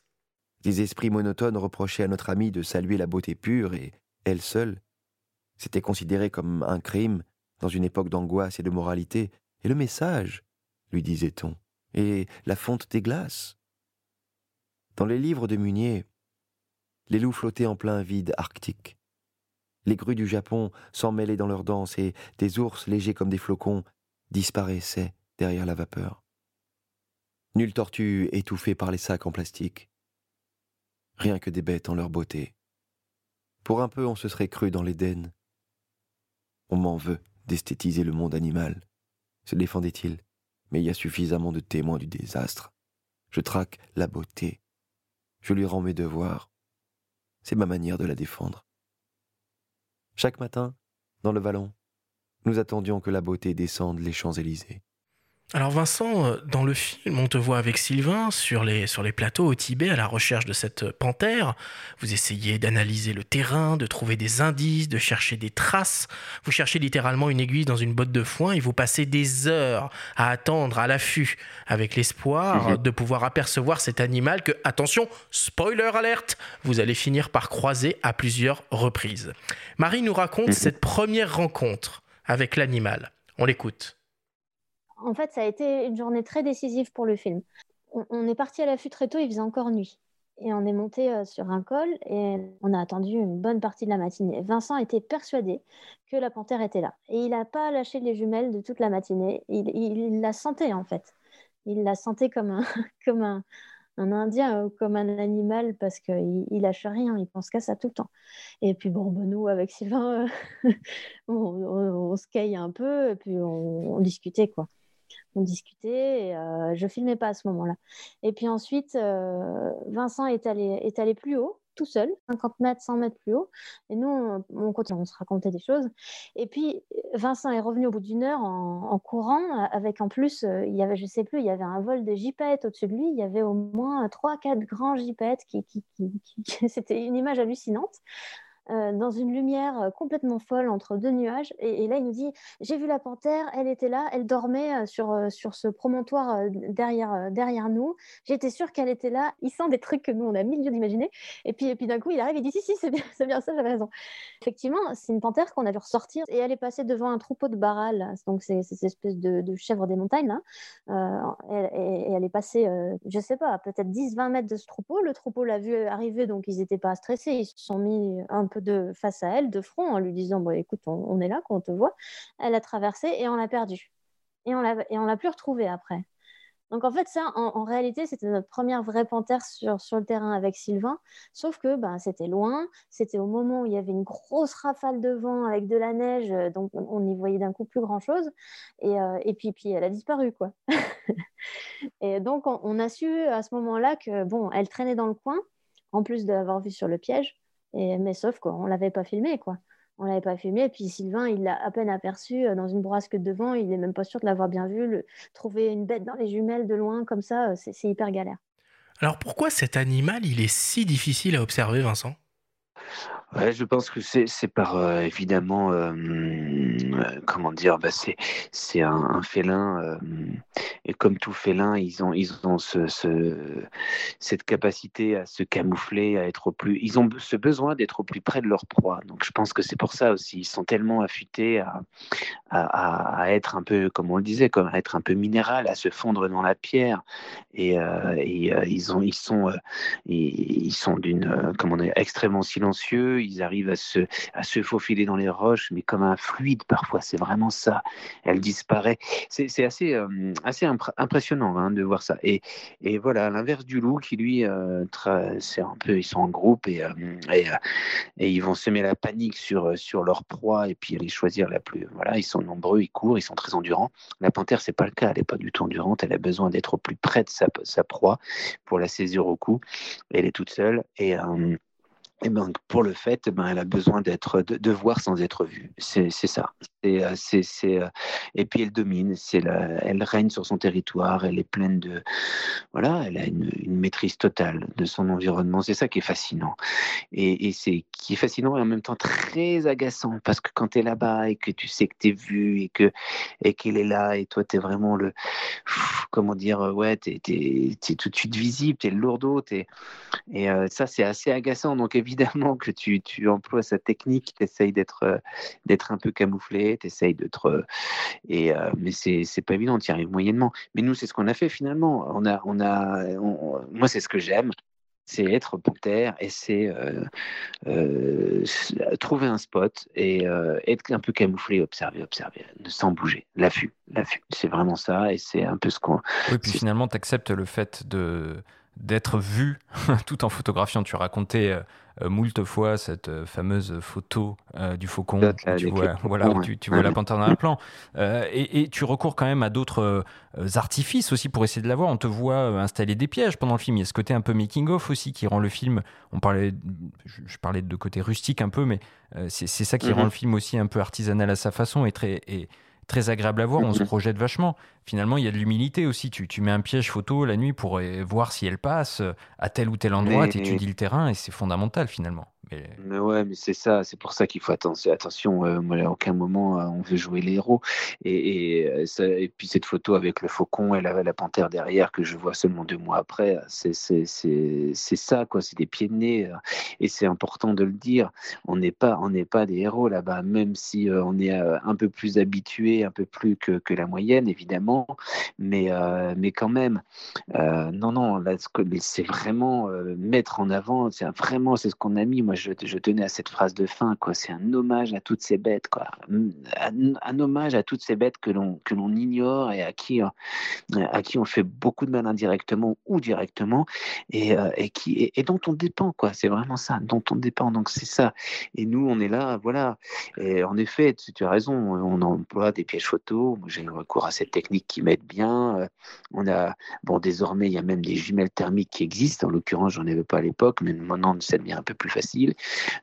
Des esprits monotones reprochaient à notre amie de saluer la beauté pure et, elle seule, c'était considéré comme un crime dans une époque d'angoisse et de moralité. Et le message, lui disait-on, et la fonte des glaces. Dans les livres de Munier, les loups flottaient en plein vide arctique. Les grues du Japon s'emmêlaient dans leur danse et des ours légers comme des flocons disparaissaient derrière la vapeur. Nulle tortue étouffée par les sacs en plastique. Rien que des bêtes en leur beauté. Pour un peu, on se serait cru dans l'Éden. On m'en veut d'esthétiser le monde animal, se défendait-il, mais il y a suffisamment de témoins du désastre. Je traque la beauté. Je lui rends mes devoirs. C'est ma manière de la défendre. Chaque matin, dans le vallon, nous attendions que la beauté descende les Champs-Élysées. Alors Vincent, euh, dans le film, on te voit avec Sylvain sur les, sur les plateaux au Tibet à la recherche de cette panthère. Vous essayez d'analyser le terrain, de trouver des indices, de chercher des traces. Vous cherchez littéralement une aiguille dans une botte de foin et vous passez des heures à attendre à l'affût avec l'espoir mhm. de pouvoir apercevoir cet animal que, attention, spoiler alerte, vous allez finir par croiser à plusieurs reprises. Marie nous raconte mhm. cette première rencontre avec l'animal. On l'écoute en fait, ça a été une journée très décisive pour le film. On, est parti à l'affût très tôt, il faisait encore nuit. Et on est monté euh, sur un col et on a attendu une bonne partie de la matinée. Vincent était persuadé que la panthère était là. Et il n'a pas lâché les jumelles de toute la matinée. Il, la sentait en fait. Il la sentait comme un, comme un, indien ou comme un animal parce qu'il il lâche rien, il pense qu'à ça tout le temps. Et puis bon, nous, avec Sylvain, on, se caille un peu et puis on discutait quoi on discutait. Et, euh, je filmais pas à ce moment-là. Et puis ensuite, euh, Vincent est allé, est allé plus haut, tout seul, 50 mètres, 100 mètres plus haut. Et nous, on, on se racontait des choses. Et puis, Vincent est revenu au bout d'une heure en, courant, avec en plus, euh, il y avait, je sais plus, il y avait un vol de jipettes au-dessus de lui. Il y avait au moins 3-4 grands jipettes qui c'était une image hallucinante. Euh, dans une lumière euh, complètement folle entre deux nuages. Et, là, il nous dit J'ai vu la panthère, elle était là, elle dormait euh, sur, sur ce promontoire derrière, derrière nous. J'étais sûre qu'elle était là. Il sent des trucs que nous, on a mille lieux d'imaginer. Et puis, et puis d'un coup, il arrive et dit Si, si, c'est bien, bien ça, j'avais raison. Effectivement, c'est une panthère qu'on a vu ressortir et elle est passée devant un troupeau de barral. Donc, c'est cette espèce de, chèvre des montagnes. Là. et, elle est passée, je sais pas, peut-être 10-20 mètres de ce troupeau. Le troupeau l'a vu arriver, donc ils n'étaient pas stressés. Ils se sont mis un peu face à elle, de front, en lui disant bon, écoute, on, est là quand on te voit. Elle a traversé et on l'a perdue. Et on on l'a plus retrouvée après. Donc en fait, ça, en, réalité, c'était notre première vraie panthère sur, sur le terrain avec Sylvain. Sauf que ben, c'était loin, c'était au moment où il y avait une grosse rafale de vent avec de la neige, donc on n'y voyait d'un coup plus grand-chose. Et, euh, et puis, puis elle a disparu, quoi. et donc on, on, a su à ce moment-là que, bon, elle traînait dans le coin, en plus de l'avoir vue sur le piège. Mais sauf qu'on ne l'avait pas filmé, quoi. On l'avait pas filmé. Et puis Sylvain, il l'a à peine aperçu euh, dans une bourrasque devant. Il n'est même pas sûr de l'avoir bien vu. trouver une bête dans les jumelles de loin, comme ça, euh, c'est hyper galère. Alors pourquoi cet animal, il est si difficile à observer, Vincent? Ouais, je pense que c'est par euh, évidemment euh, euh, comment dire bah c'est un, félin et comme tout félin ils ont ils ont ce, ce, cette capacité à se camoufler à être au plus ils ont ce besoin d'être au plus près de leur proie. Donc je pense que c'est pour ça aussi ils sont tellement affûtés à, à, être un peu comme on le disait comme à être un peu minéral à se fondre dans la pierre. Et, et ils ont ils sont ils, ils sont d'une comment dire extrêmement silencieux ils arrivent à se, à se faufiler dans les roches, mais comme un fluide parfois, c'est vraiment ça. Elle disparaît. C'est assez, euh, assez impressionnant hein, de voir ça. Et, voilà, l'inverse du loup qui lui, c'est un peu, ils sont en groupe et, et, ils vont semer la panique sur, sur leur proie et puis aller choisir la plus. Voilà, ils sont nombreux, ils courent, ils sont très endurants. La panthère, c'est pas le cas, elle n'est pas du tout endurante, elle a besoin d'être au plus près de sa, sa proie pour la saisir au cou. Elle est toute seule et et ben, pour le fait, ben, elle a besoin d'être, de, voir sans être vue. C'est, ça. C'est, euh, c'est, c'est, euh, et puis elle domine. La, elle règne sur son territoire. Elle est pleine de, voilà, elle a une, maîtrise totale de son environnement. C'est ça qui est fascinant. Et, et, c'est qui est fascinant et en même temps très agaçant parce que quand tu es là-bas et que tu sais que tu es vu et que et qu'elle est là et toi tu es vraiment le, comment dire, ouais, tu es, tout de suite visible, tu es le lourdeau. Et euh, ça c'est assez agaçant. Donc évidemment évidemment que tu, tu emploies sa technique, tu essayes d'être, euh, d'être un peu camouflé, tu essayes d'être. Euh, et, euh, mais c'est, c'est pas évident, tu y arrives moyennement. Mais nous, c'est ce qu'on a fait finalement. On a, on a, moi, c'est ce que j'aime c'est être panthère et c'est trouver un spot et être un peu camouflé, observer, observer, sans bouger, l'affût, l'affût. C'est vraiment ça et c'est un peu ce qu'on. Oui, puis finalement, tu acceptes le fait de d'être vu tout en photographiant. Tu racontais euh, moult fois cette euh, fameuse photo euh, du faucon tu vois, voilà, tu, tu vois la panthère dans un plan. Et, et, tu recours quand même à d'autres artifices aussi pour essayer de la voir. On te voit installer des pièges pendant le film. Il y a ce côté un peu making-of aussi qui rend le film. On parlait, je, parlais de côté rustique un peu, mais c'est ça qui rend mhm. le film aussi un peu artisanal à sa façon et très. Et, très agréable à voir, on se mhm. projette vachement. Finalement, il y a de l'humilité aussi. Tu, tu, mets un piège photo la nuit pour voir si elle passe à tel ou tel endroit, tu étudies le terrain et c'est fondamental finalement. Mais... ouais, mais c'est ça, c'est pour ça qu'il faut attention. attention euh, à aucun moment euh, on veut jouer les héros. Et, euh, et, puis cette photo avec le faucon et la, la panthère derrière que je vois seulement deux mois après, c'est ça, quoi. C'est des pieds de nez. Et c'est important de le dire. On n'est pas, pas des héros là-bas, même si on est un peu plus habitué, un peu plus que, que la moyenne, évidemment. Mais, mais quand même, non, non, c'est vraiment mettre en avant. C'est vraiment, c'est ce qu'on a mis. Moi, je, tenais à cette phrase de fin, quoi. C'est un hommage à toutes ces bêtes, quoi. Un, hommage à toutes ces bêtes que l'on que l'on ignore et à qui euh, à qui on fait beaucoup de mal indirectement ou directement et, euh, et qui et, dont on dépend, quoi. C'est vraiment ça, dont on dépend. Donc c'est ça. Et nous, on est là, voilà. Et en effet, tu, as raison. On emploie des pièges photos. J'ai recours à cette technique qui m'aide bien. Euh, on a bon désormais, il y a même des jumelles thermiques qui existent. En l'occurrence, j'en avais pas à l'époque, mais maintenant ça devient un peu plus facile.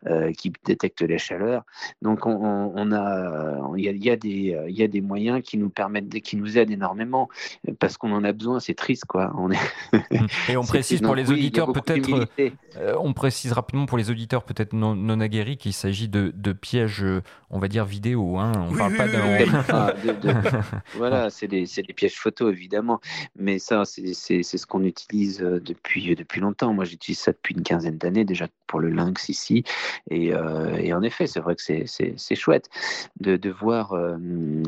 Euh, qui détecte les chaleurs. Donc on, a, il y a, des, il y a des moyens qui nous permettent, qui nous aident énormément parce qu'on en a besoin. C'est triste, quoi. On est... Et on précise pour les auditeurs peut-être, euh, on précise rapidement pour les auditeurs peut-être non, non aguerris qu'il s'agit de, de, pièges, on va dire vidéo. Hein. On ne parle pas de... voilà, c'est des, des, pièges photo évidemment, mais ça c'est ce qu'on utilise euh, depuis depuis longtemps. Moi j'utilise ça depuis une quinzaine d'années déjà pour le lynx ici. Et, euh, et en effet, c'est vrai que c'est chouette de, voir euh,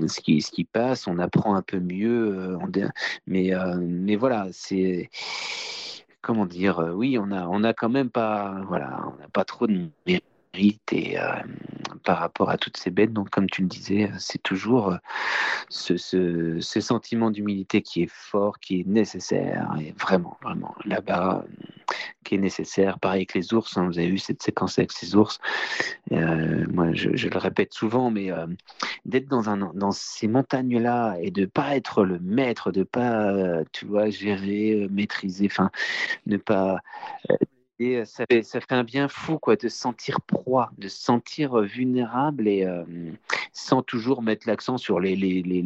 ce, qui, ce qui passe. On apprend un peu mieux. Euh, mais, mais voilà, c'est comment dire, oui, on a, on a quand même pas, voilà, on n'a pas trop de et euh, par rapport à toutes ces bêtes. Donc, comme tu le disais, c'est toujours euh, ce, ce, sentiment d'humilité qui est fort, qui est nécessaire, et vraiment, vraiment, là-bas, qui est nécessaire. Pareil avec les ours, hein, vous avez vu cette séquence avec ces ours. Euh, moi, je, le répète souvent, mais d'être dans, dans ces montagnes-là et de pas être le maître, de pas, tu vois, gérer, maîtriser, enfin, ne pas et ça fait, ça fait un bien fou quoi, de se sentir proie, de se sentir vulnérable et euh, sans toujours mettre l'accent sur les,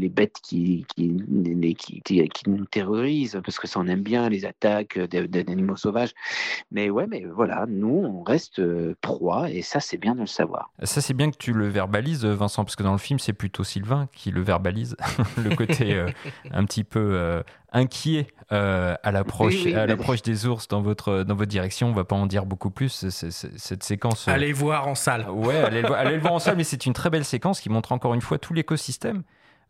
bêtes qui, nous terrorisent, parce que ça on aime bien, les attaques d'animaux sauvages. Mais ouais, mais voilà, nous on reste proie et ça c'est bien de le savoir. Ça c'est bien que tu le verbalises, Vincent, parce que dans le film c'est plutôt Sylvain qui le verbalise, le côté euh, un petit peu euh, inquiet euh, à l'approche à l'approche des ours dans votre dans votre direction. On va pas en dire beaucoup plus. cette séquence. Euh, allez voir en salle. Ouais, allez, le voir en salle. Mais c'est une très belle séquence qui montre encore une fois tout l'écosystème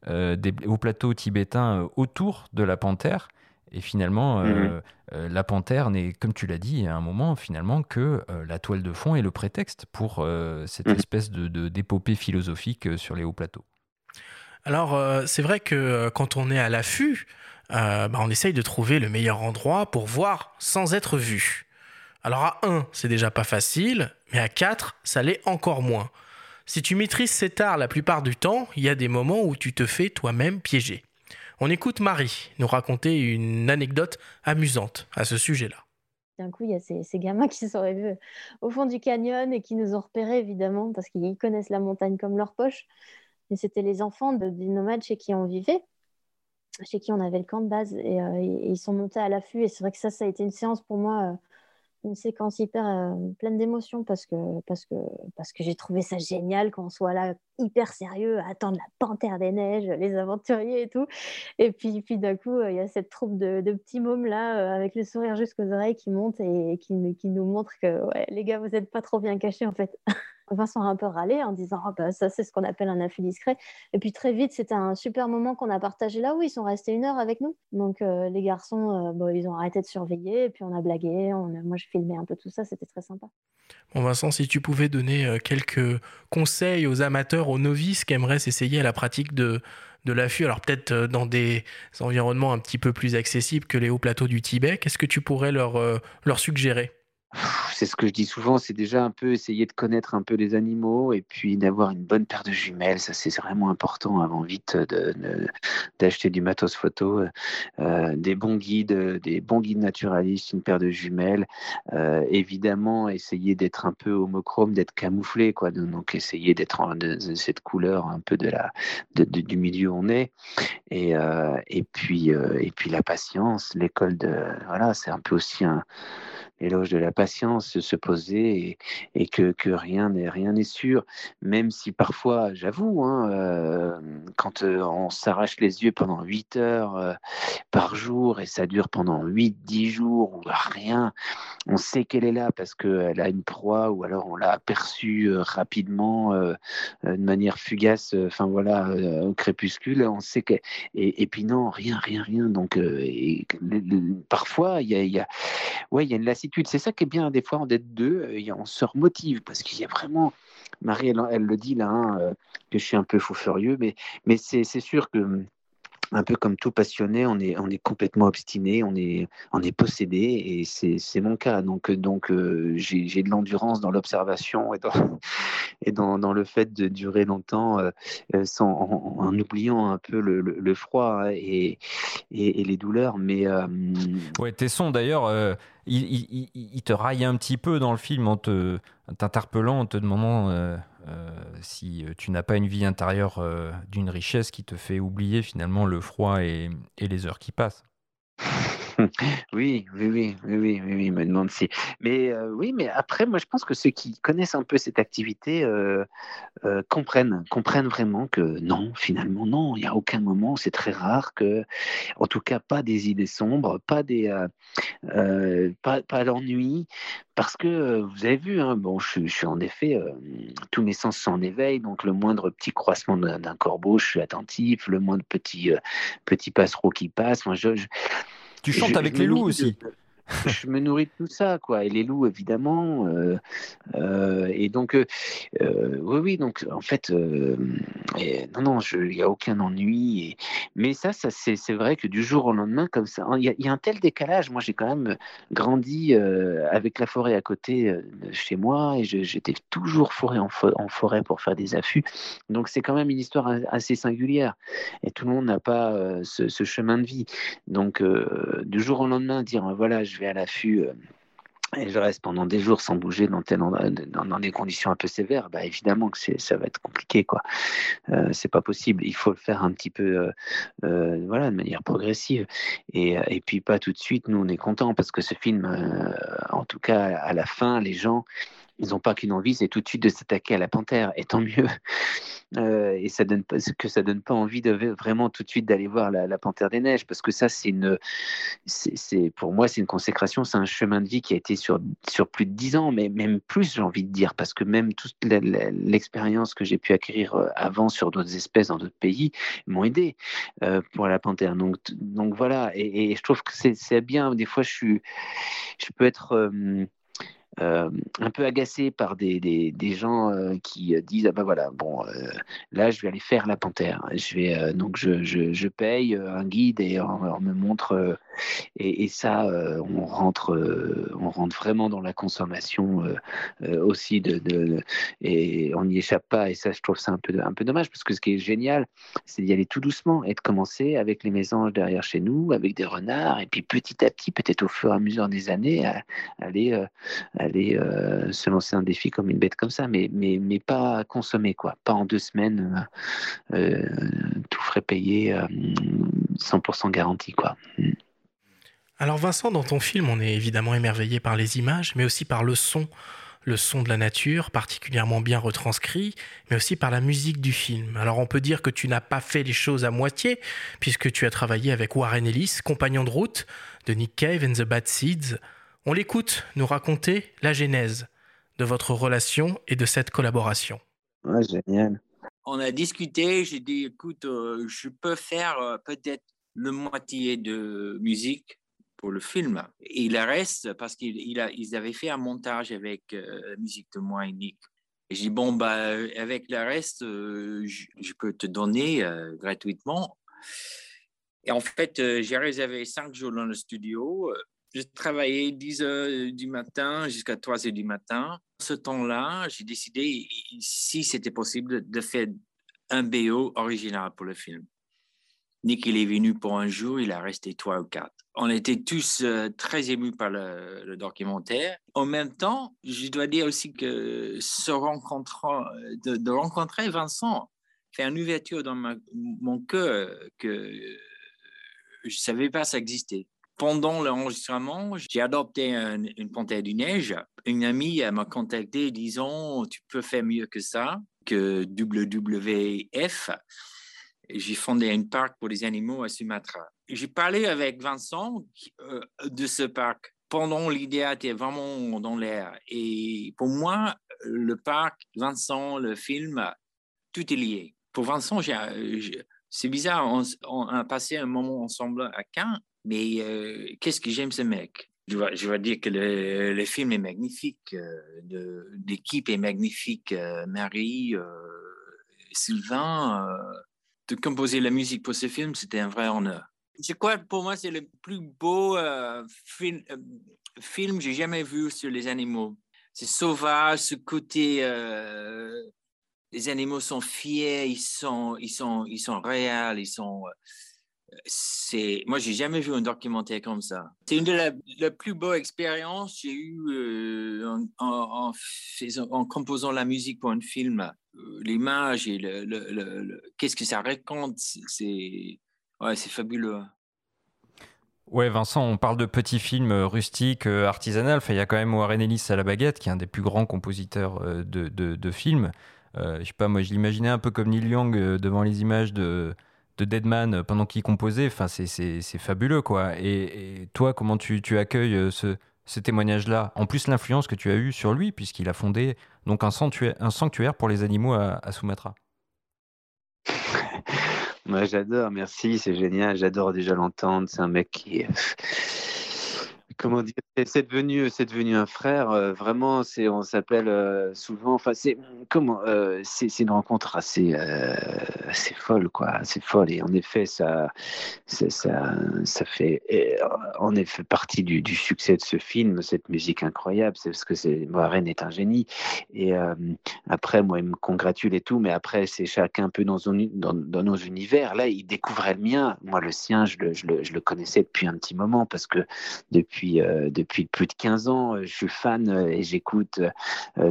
euh, au plateau tibétain autour de la panthère. Et finalement, mhm. la panthère n'est, comme tu l'as dit à un moment, finalement, que la toile de fond est le prétexte pour cette mhm. espèce de d'épopée philosophique sur les hauts plateaux. Alors, c'est vrai que quand on est à l'affût, euh, bah, on essaye de trouver le meilleur endroit pour voir sans être vu. Alors à 1, c'est déjà pas facile, mais à 4, ça l'est encore moins. Si tu maîtrises cet art la plupart du temps, il y a des moments où tu te fais toi-même piéger. On écoute Marie nous raconter une anecdote amusante à ce sujet-là. D'un coup, il y a ces, gamins qui sont vus au fond du canyon et qui nous ont repérés, évidemment, parce qu'ils connaissent la montagne comme leur poche. Mais c'était les enfants de, des nomades chez qui on vivait, chez qui on avait le camp de base. Et, euh, et ils sont montés à l'affût. Et c'est vrai que ça, ça a été une séance pour moi, euh, une séquence hyper euh, pleine d'émotions, parce que, parce que, parce que j'ai trouvé ça génial qu'on soit là hyper sérieux à attendre la panthère des neiges, les aventuriers et tout. Et puis, puis d'un coup, il y a cette troupe de, de petits mômes là, avec le sourire jusqu'aux oreilles, qui monte et qui, nous- qui nous montre que ouais, les gars, vous n'êtes pas trop bien cachés en fait. Vincent a un peu râlé en disant Ah, bah, ça c'est ce qu'on appelle un affût discret. Et puis très vite, c'était un super moment qu'on a partagé là où ils sont restés une heure avec nous. Donc euh, les garçons, euh, ils ont arrêté de surveiller, et puis on a blagué, on moi je filmais un peu tout ça, c'était très sympa. Bon Vincent, si tu pouvais donner euh, quelques conseils aux amateurs, aux novices qui aimeraient s'essayer à la pratique de, de l'affût, alors peut-être dans des environnements un petit peu plus accessibles que les hauts plateaux du Tibet, qu'est-ce que tu pourrais leur, leur suggérer? C'est ce que je dis souvent, c'est déjà un peu essayer de connaître un peu les animaux et puis d'avoir une bonne paire de jumelles. Ça, c'est vraiment important avant vite d'acheter du matos photo, euh, des bons guides, euh, des bons guides naturalistes, une paire de jumelles. Euh, évidemment, essayer d'être un peu homochrome, d'être camouflé, quoi. Donc, essayer d'être de, cette couleur un peu de la, du milieu où on est. Et, euh, et puis, euh, et puis la patience, l'école de, voilà, c'est un peu aussi un l'éloge de la patience, se poser et, que, rien n'est rien n'est sûr, même si parfois, j'avoue, hein, euh, quand euh, on s'arrache les yeux pendant 8 heures euh, par jour et ça dure pendant 8-10 jours ou rien, on sait qu'elle est là parce qu'elle a une proie ou alors on l'a aperçue rapidement de manière fugace, enfin voilà, au crépuscule, on sait que et, et puis non, rien, rien, rien. Donc parfois il y a, il y a ouais, il y a une lassitude. C'est ça qui est bien des fois d'être deux, euh, on se remotive parce qu'il y a vraiment Marie, elle, le dit là, hein, euh, que je suis un peu fou furieux, mais, mais c'est sûr que hum, un peu comme tout passionné, on est, complètement obstiné, on est, possédé, et c'est mon cas. Donc, euh, donc j'ai de l'endurance dans l'observation et, dans, le fait de durer longtemps sans, en, en oubliant un peu le, froid hein, et, les douleurs. Mais euh, Ouais, Tesson d'ailleurs, il, te raille un petit peu dans le film en te t'interpellant, en te demandant euh, euh, si euh, tu n'as pas une vie intérieure d'une richesse qui te fait oublier finalement le froid et les heures qui passent. Oui, oui, oui, oui, oui, oui, me demande si. Mais euh, oui, mais après, moi, je pense que ceux qui connaissent un peu cette activité euh, euh, comprennent, comprennent vraiment que non, finalement, non, il n'y a aucun moment, c'est très rare que, en tout cas, pas des idées sombres, pas des, pas, pas parce que vous avez vu, hein, bon, je, suis- en effet, tous mes sens sont en éveil, donc le moindre petit croissement d'un corbeau, je suis attentif, le moindre petit, petit passereau qui passe, moi, je, je- Tu chantes avec les loups aussi. de- je me nourris de tout ça, quoi. Et les loups, évidemment. euh, euh, et donc, euh, oui, oui. Donc, en fait, non, non, il n'y a aucun ennui. mais ça, ça c'est vrai que du jour au lendemain, comme ça, il y, a- un tel décalage. Moi, j'ai quand même grandi avec la forêt à côté de chez moi, et j'étais toujours forêt en, fo- en forêt pour faire des affûts. Donc, c'est quand même une histoire assez singulière. Et tout le monde n'a pas ce, ce chemin de vie. Donc, du jour au lendemain, dire voilà, je vais à l'affût. euh, et je reste pendant des jours sans bouger dans, tel dans, dans des conditions un peu sévères, bah évidemment que ça va être compliqué, quoi. Euh, c'est pas possible. Il faut le faire un petit peu, euh, euh, voilà, de manière progressive. Et, et puis pas tout de suite. Nous, on est contents parce que ce film, en tout cas, à la fin, les gens, ils n'ont pas qu'une envie, c'est tout de suite de s'attaquer à la panthère. Et tant mieux. Euh, et ça donne que ça donne pas envie de vraiment tout de suite d'aller voir la, panthère des neiges, parce que ça, c'est une, c'est, pour moi, c'est une consécration, c'est un chemin de vie qui a été sur, plus de dix ans, mais même plus, j'ai envie de dire, parce que même toute l'expérience que j'ai pu acquérir euh, avant sur d'autres espèces dans d'autres pays m'ont aidé euh, pour la panthère. Donc, voilà, et, je trouve que c'est, bien. Des fois, je peux être un peu agacé par des, des, gens qui disent ah ben voilà bon là je vais aller faire la panthère. Je vais donc je, je, je, paye un guide et on, me montre et, ça on rentre on rentre vraiment dans la consommation aussi de, et on n'y échappe pas. Et ça je trouve ça un peu un peu dommage parce que ce qui est génial c'est d'y aller tout doucement et de commencer avec les mésanges derrière chez nous avec des renards et puis petit à petit peut-être au fur et à mesure des années à, aller aller euh, se lancer un défi comme une bête comme ça, mais, mais, mais pas consommer, quoi. Pas en deux semaines, euh, euh, tout frais payé, 100% garanti, quoi. Alors Vincent, dans ton film, on est évidemment émerveillé par les images, mais aussi par le son, le son de la nature, particulièrement bien retranscrit, mais aussi par la musique du film. Alors on peut dire que tu n'as pas fait les choses à moitié, puisque tu as travaillé avec Warren Ellis, compagnon de route de Nick Cave and the Bad Seeds, on l'écoute nous raconter la genèse de votre relation et de cette collaboration. Ouais, génial. On a discuté, j'ai dit, écoute, euh, je peux faire euh, peut-être le moitié de musique pour le film. Et le reste, parce qu'ils avaient fait un montage avec euh, la musique de moi et Nick. Et j'ai dit, bon, bah, avec le reste, je, peux te donner gratuitement. Et en fait, j'ai réservé cinq jours dans le studio j'ai travaillé 10 heures du matin jusqu'à 3 heures du matin. Ce temps-là, j'ai décidé, si c'était possible, de faire un BO original pour le film. Nick, il est venu pour un jour, il a resté trois ou quatre. On était tous euh, très émus par le, documentaire. En même temps, je dois dire aussi que ce rencontrant, de, de rencontrer Vincent fait une ouverture dans mon cœur que je ne savais pas ça existait pendant l'enregistrement, j'ai adopté une panthère du neige. Une amie m'a contacté disant Tu peux faire mieux que ça, que WWF. J'ai fondé un parc pour les animaux à Sumatra. J'ai parlé avec Vincent euh, de ce parc pendant l'idée était vraiment dans l'air. Et pour moi, le parc, Vincent, le film, tout est lié. Pour Vincent, c'est bizarre, on, on, a passé un moment ensemble à Caen mais euh, qu'est-ce que j'aime ce mec? Je vais, dire que le, film est magnifique, euh, l'équipe est magnifique, euh, Marie, Sylvain, de composer la musique pour ce film, c'était un vrai honneur. Je crois que pour moi, c'est le plus beau film, film que j'ai jamais vu sur les animaux. C'est sauvage, ce côté les animaux sont fiers, ils sont, ils sont, ils sont réels, ils sont, c'est moi j'ai jamais vu un documentaire comme ça c'est une de la, plus belle expérience j'ai eu euh, en, composant la musique pour un film euh, l'image et le, qu'est-ce que ça raconte c'est ouais c'est fabuleux Ouais, Vincent, on parle de petits films rustiques, euh, artisanal. il y a quand même Warren Ellis à la baguette, qui est un des plus grands compositeurs de, de, films. je sais pas, moi, je l'imaginais un peu comme Neil Young devant les images de, de Deadman euh, pendant qu'il composait, enfin, c'est fabuleux, quoi. Et, toi, comment tu, accueilles euh, ce, ce témoignage-là? En plus, l'influence que tu as eue sur lui, puisqu'il a fondé donc un sanctuaire, pour les animaux à, à Sumatra. Moi, j'adore, merci, c'est génial, j'adore déjà l'entendre. C'est un mec qui c'est devenu, c'est devenu un frère. Euh, vraiment, c'est, on s'appelle euh, souvent. Enfin, c'est comment, euh, c'est, une rencontre assez, assez folle, quoi, assez folle. Et en effet, ça, ça, ça, fait, en effet partie du, du, succès de ce film, cette musique incroyable. C'est parce que c'est Warren est un génie. Et après, moi, il me congratule et tout, mais après, c'est chacun un peu dans, dans, dans, nos univers. Là, il découvrait le mien. Moi, le sien, je le, je le, je le connaissais depuis un petit moment parce que depuis euh, depuis, plus de 15 ans. Euh, je suis fan euh, et j'écoute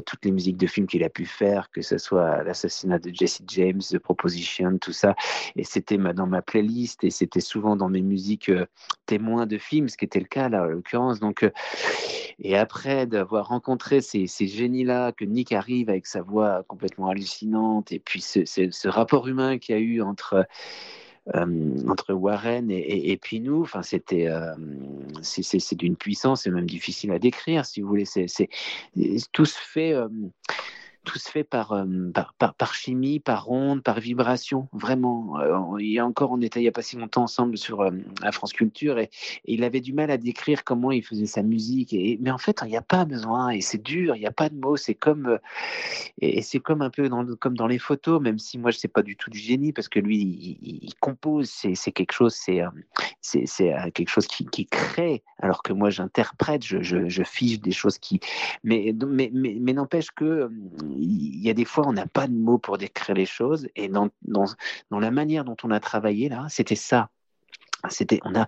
toutes les musiques de films qu'il a pu faire, que ce soit l'assassinat de Jesse James, The Proposition, tout ça. Et c'était dans ma playlist et c'était souvent dans mes musiques témoins de films, ce qui était le cas là, en l'occurrence. Donc, et après d'avoir rencontré ces, génies-là, que Nick arrive avec sa voix complètement hallucinante, et puis ce, rapport humain qu'il y a eu entre entre Warren et, et, puis nous. Enfin, c'était euh, c'est d'une puissance, c'est même difficile à décrire, si vous voulez. C'est tout se fait. Tout se fait par, euh, par, par, par, chimie, par onde, par vibration, vraiment. Euh, il y a encore, on était il n'y a pas si longtemps ensemble sur euh, la France Culture et, il avait du mal à décrire comment il faisait sa musique. Et, mais en fait, il n'y a pas besoin et c'est dur, il n'y a pas de mots. C'est comme, et c'est comme un peu dans, comme dans les photos, même si moi je sais pas du tout du génie parce que lui, il, compose, c'est quelque chose, c'est c'est quelque chose qui, qui, crée, alors que moi j'interprète, je, je, je, fiche des choses qui. Mais, mais, mais, mais n'empêche que il y a des fois, on n'a pas de mots pour décrire les choses. Et dans, dans, dans la manière dont on a travaillé, là, c'était ça. C'était, on a,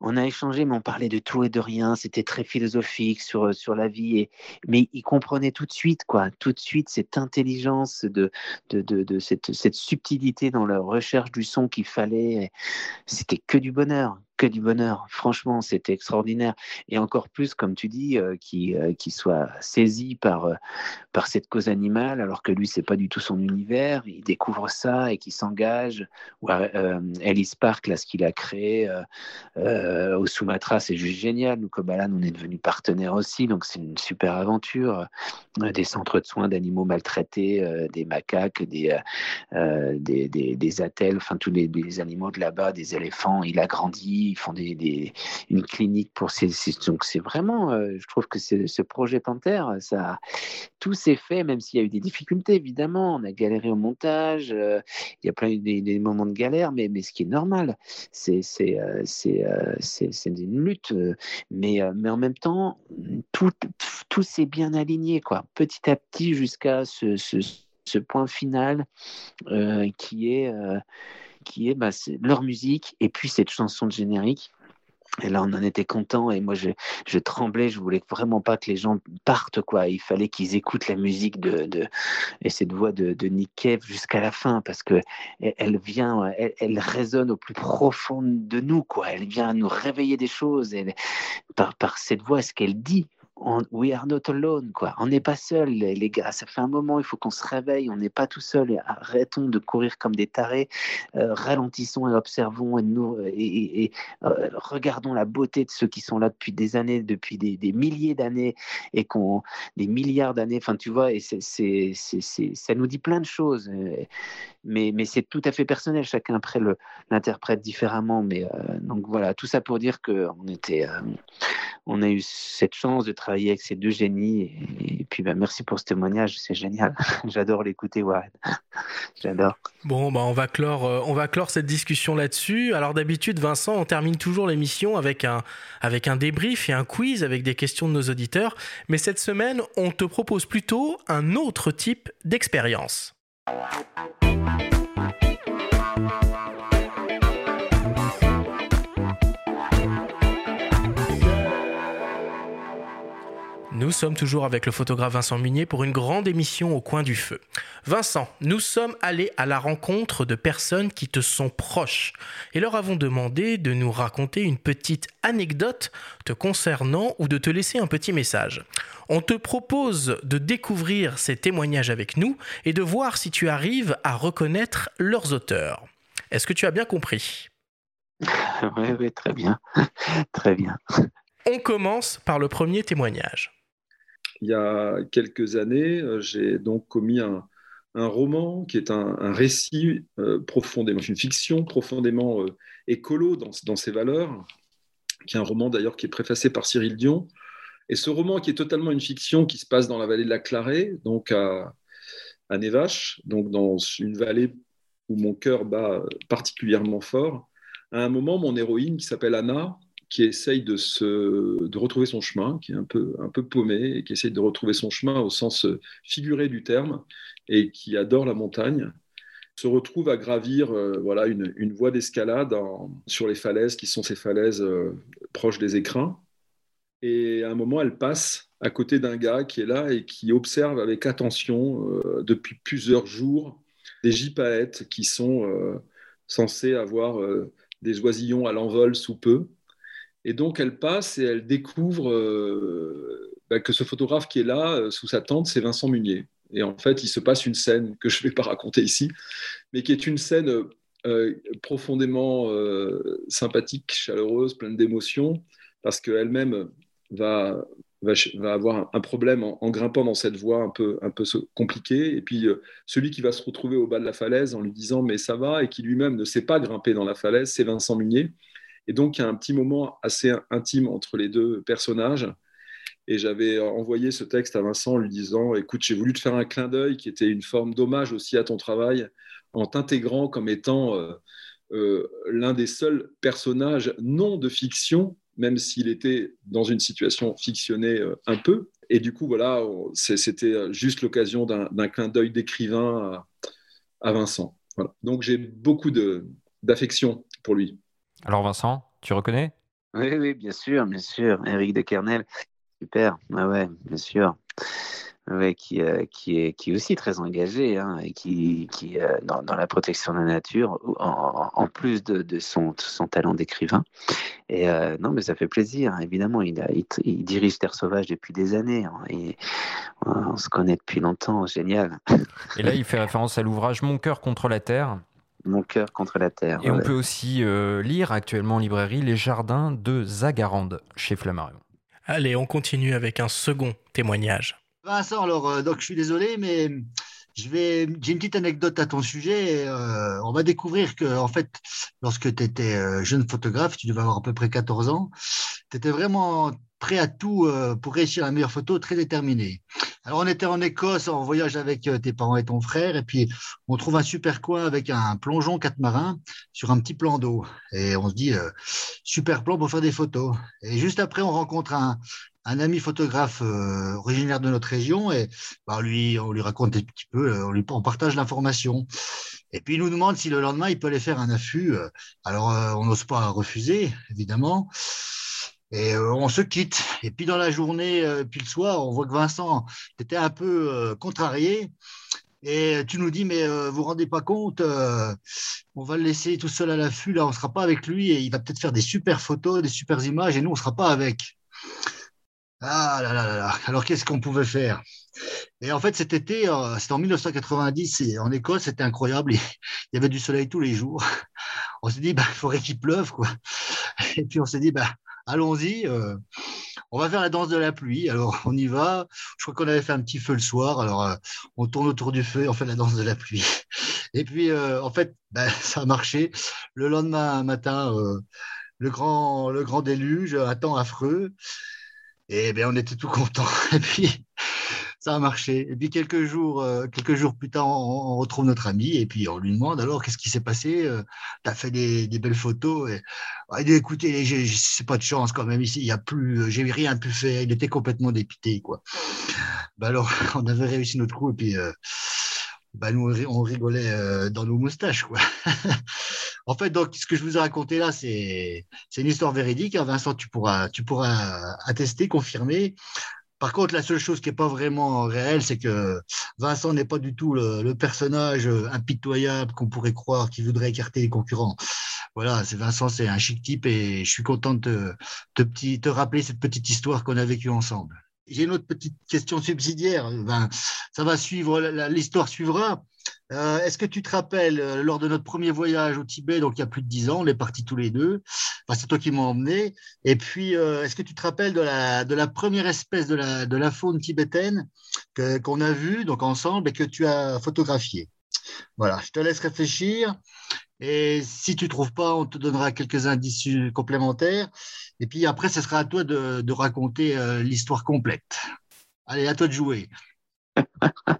on a échangé, mais on parlait de tout et de rien. C'était très philosophique sur sur la vie, et, mais il comprenait tout de suite, quoi, tout de suite cette intelligence de de, de, cette, cette subtilité dans la recherche du son qu'il fallait. C'était que du bonheur, que du bonheur. Franchement, c'était extraordinaire. Et encore plus, comme tu dis, euh, qui, euh, soit saisi par, euh, par cette cause animale, alors que lui, c'est pas du tout son univers. Il découvre ça et qui s'engage. Ou euh, Ellis Park, là, ce qu'il a créé au Sumatra, c'est juste génial. Nous, Kobalan, on est devenus partenaires aussi, donc c'est une super aventure. des centres de soins d'animaux maltraités, des macaques, des, des, des, attelles, enfin tous les animaux de là-bas, des éléphants. Il a grandi ils font une clinique pour ces. Donc c'est vraiment, euh, je trouve que ce projet Panthère, ça, tout s'est fait, même s'il y a eu des difficultés, évidemment. On a galéré au montage, euh, il y a plein des, des, moments de galère, mais, mais ce qui est normal, c'est euh, c'est une lutte, mais, mais en même temps, tout, tout s'est bien aligné, quoi, petit à petit jusqu'à ce, point final qui est qui est bah, leur musique et puis cette chanson de générique. Et là, on en était content et moi, je, je, tremblais. Je voulais vraiment pas que les gens partent, quoi. Il fallait qu'ils écoutent la musique de, de et cette voix de, de Nick Cave jusqu'à la fin parce que elle, vient, elle, elle, résonne au plus profond de nous, quoi. Elle vient nous réveiller des choses par, par cette voix, ce qu'elle dit, on, we are not alone, quoi. On n'est pas seul, les gars. Ça fait un moment, il faut qu'on se réveille. On n'est pas tout seul. Arrêtons de courir comme des tarés. Euh, ralentissons et observons et, nous, et, euh, regardons la beauté de ceux qui sont là depuis des années, depuis des, milliers d'années et qu'on des milliards d'années. Enfin, tu vois, et c'est, ça nous dit plein de choses. Mais, c'est tout à fait personnel. Chacun après l'interprète différemment. Mais euh, donc voilà, tout ça pour dire que on était, on a eu cette chance de travailler avec ces deux génies. Et, puis, bah, merci pour ce témoignage, c'est génial. J'adore l'écouter, Warren. J'adore. Bon, bah, on, va clore, euh, on va clore cette discussion là-dessus. Alors, d'habitude, Vincent, on termine toujours l'émission avec un, avec un débrief et un quiz avec des questions de nos auditeurs. Mais cette semaine, on te propose plutôt un autre type d'expérience. Música Nous sommes toujours avec le photographe Vincent Munier pour une grande émission au coin du feu. Vincent, nous sommes allés à la rencontre de personnes qui te sont proches et leur avons demandé de nous raconter une petite anecdote te concernant ou de te laisser un petit message. On te propose de découvrir ces témoignages avec nous et de voir si tu arrives à reconnaître leurs auteurs. Est-ce que tu as bien compris? Oui, oui, très bien. très bien. On commence par le premier témoignage il y a quelques années, euh, j'ai donc commis un, roman qui est un, récit euh, profondément, une fiction profondément euh, écolo dans, ses valeurs, qui est un roman d'ailleurs qui est préfacé par Cyril Dion. Et ce roman qui est totalement une fiction qui se passe dans la vallée de la Clarée, donc à, à Nevache, donc dans une vallée où mon cœur bat particulièrement fort. À un moment, mon héroïne qui s'appelle Anna, qui essaye de, se, de retrouver son chemin, qui est un peu, un peu paumé, et qui essaye de retrouver son chemin au sens figuré du terme, et qui adore la montagne, se retrouve à gravir euh, voilà, une, une voie d'escalade sur les falaises, qui sont ces falaises euh, proches des écrins. Et à un moment, elle passe à côté d'un gars qui est là et qui observe avec attention euh, depuis plusieurs jours des gypaètes qui sont censés avoir des oisillons à l'envol sous peu et donc, elle passe et elle découvre euh, bah, que ce photographe qui est là, euh, sous sa tente, c'est Vincent Munier. Et en fait, il se passe une scène que je ne vais pas raconter ici, mais qui est une scène euh, profondément sympathique, chaleureuse, pleine d'émotions, parce qu'elle-même va avoir un, problème en, grimpant dans cette voie un peu, un peu compliquée. Et puis celui qui va se retrouver au bas de la falaise en lui disant mais ça va et qui lui-même ne sait pas grimper dans la falaise, c'est Vincent Munier. Et donc il y a un petit moment assez intime entre les deux personnages. Et j'avais envoyé ce texte à Vincent en lui disant Écoute, j'ai voulu te faire un clin d'œil qui était une forme d'hommage aussi à ton travail, en t'intégrant comme étant euh, euh, l'un des seuls personnages non de fiction, même s'il était dans une situation fictionnée euh, un peu. Et du coup, voilà, c'était juste l'occasion d'un clin d'œil d'écrivain à, Vincent. Donc j'ai beaucoup d'affection pour lui. Alors Vincent, tu reconnais? Oui, oui, bien sûr, bien sûr. Eric de Kernel, Super, ah ouais, bien sûr. Ouais, qui, euh, qui, est, qui est aussi très engagé hein, et qui, qui euh, dans, dans, la protection de la nature, en, en plus de, de, son, son talent d'écrivain. Et euh, non, mais ça fait plaisir, hein, évidemment. Il, a, il, dirige Terre Sauvage depuis des années. Hein, et, on se connaît depuis longtemps, génial. Et là, il fait référence à l'ouvrage Mon cœur contre la Terre. Mon cœur contre la Terre. Et on peut aussi lire actuellement en librairie Les Jardins de Zagarande chez Flammarion. Allez, on continue avec un second témoignage. Vincent, alors, euh, donc je suis désolé, mais je vais, j'ai une petite anecdote à ton sujet. Euh, on va découvrir que, en fait, lorsque tu étais euh, jeune photographe, tu devais avoir à peu près 14 ans, tu étais vraiment prêt à tout pour réussir la meilleure photo, très déterminé. Alors, on était en Écosse en voyage avec tes parents et ton frère, et puis on trouve un super coin avec un plongeon quatre marins sur un petit plan d'eau. Et on se dit, super plan pour faire des photos. Et juste après, on rencontre un, ami photographe euh, originaire de notre région et bah, lui, on lui raconte un petit peu, euh, on lui partage l'information. Et puis il nous demande si le lendemain il peut aller faire un affût. Euh, alors on n'ose pas refuser, évidemment. Et on se quitte. Et puis dans la journée, puis le soir, on voit que Vincent était un peu contrarié. Et tu nous dis, mais vous vous rendez pas compte, on va le laisser tout seul à l'affût, là, on ne sera pas avec lui et il va peut-être faire des super photos, des super images et nous, on ne sera pas avec. Ah là là là. Alors qu'est-ce qu'on pouvait faire? Et en fait, cet été, euh, c'était en 1990, et en Écosse, c'était incroyable. il y avait du soleil tous les jours. On s'est dit, bah, il faudrait qu'il pleuve, quoi. Et puis on s'est dit, bah, allons-y. Euh, on va faire la danse de la pluie. Alors on y va. Je crois qu'on avait fait un petit feu le soir. Alors euh, on tourne autour du feu et on fait la danse de la pluie. Et puis en fait, bah, ça a marché. Le lendemain matin, le grand, le grand déluge, un temps affreux. Et bien, on était tout contents. Et puis, ça a marché. Et puis, quelques jours, euh, quelques jours plus tard, on, retrouve notre ami et puis on lui demande alors, qu'est-ce qui s'est passé euh, Tu fait des, belles photos. Et, il dit, écoutez, c'est pas de chance quand même ici. Il y a plus, j'ai rien pu faire. Il était complètement dépité, quoi. Ben alors, on avait réussi notre coup et puis. Euh, ben nous, on rigolait dans nos moustaches. Quoi. en fait, donc, ce que je vous ai raconté là, c'est une histoire véridique. Hein. Vincent, tu pourras, tu pourras attester, confirmer. Par contre, la seule chose qui n'est pas vraiment réelle, c'est que Vincent n'est pas du tout le, personnage impitoyable qu'on pourrait croire qui voudrait écarter les concurrents. Voilà, c'est Vincent, c'est un chic type et je suis content de te rappeler cette petite histoire qu'on a vécue ensemble. J'ai une autre petite question subsidiaire. Ben, ça va suivre, l'histoire suivra. Euh, est-ce que tu te rappelles, euh, lors de notre premier voyage au Tibet, donc il y a plus de dix ans, on est partis tous les deux, c'est toi qui m'as emmené, et puis euh, est-ce que tu te rappelles de la, première espèce de la, faune tibétaine qu'on a vue donc ensemble et que tu as photographiée? Voilà, je te laisse réfléchir. Et si tu ne trouves pas, on te donnera quelques indices complémentaires. Et puis après, ce sera à toi de, raconter l'histoire complète. Allez, à toi de jouer.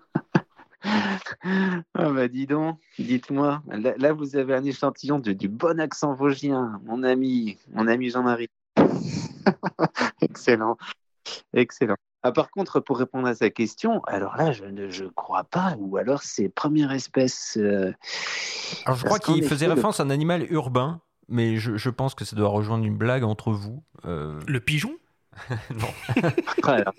ah bah dis donc, dites-moi. Là, vous avez un échantillon de, du bon accent vosgien, mon ami, mon ami Jean-Marie. Excellent. Excellent. Ah, par contre, pour répondre à sa question, alors là, je ne je crois pas, ou alors c'est première espèce. Euh, alors je crois qu'il faisait référence à un animal urbain, mais je, je, pense que ça doit rejoindre une blague entre vous. Euh. Le pigeon? Non. alors,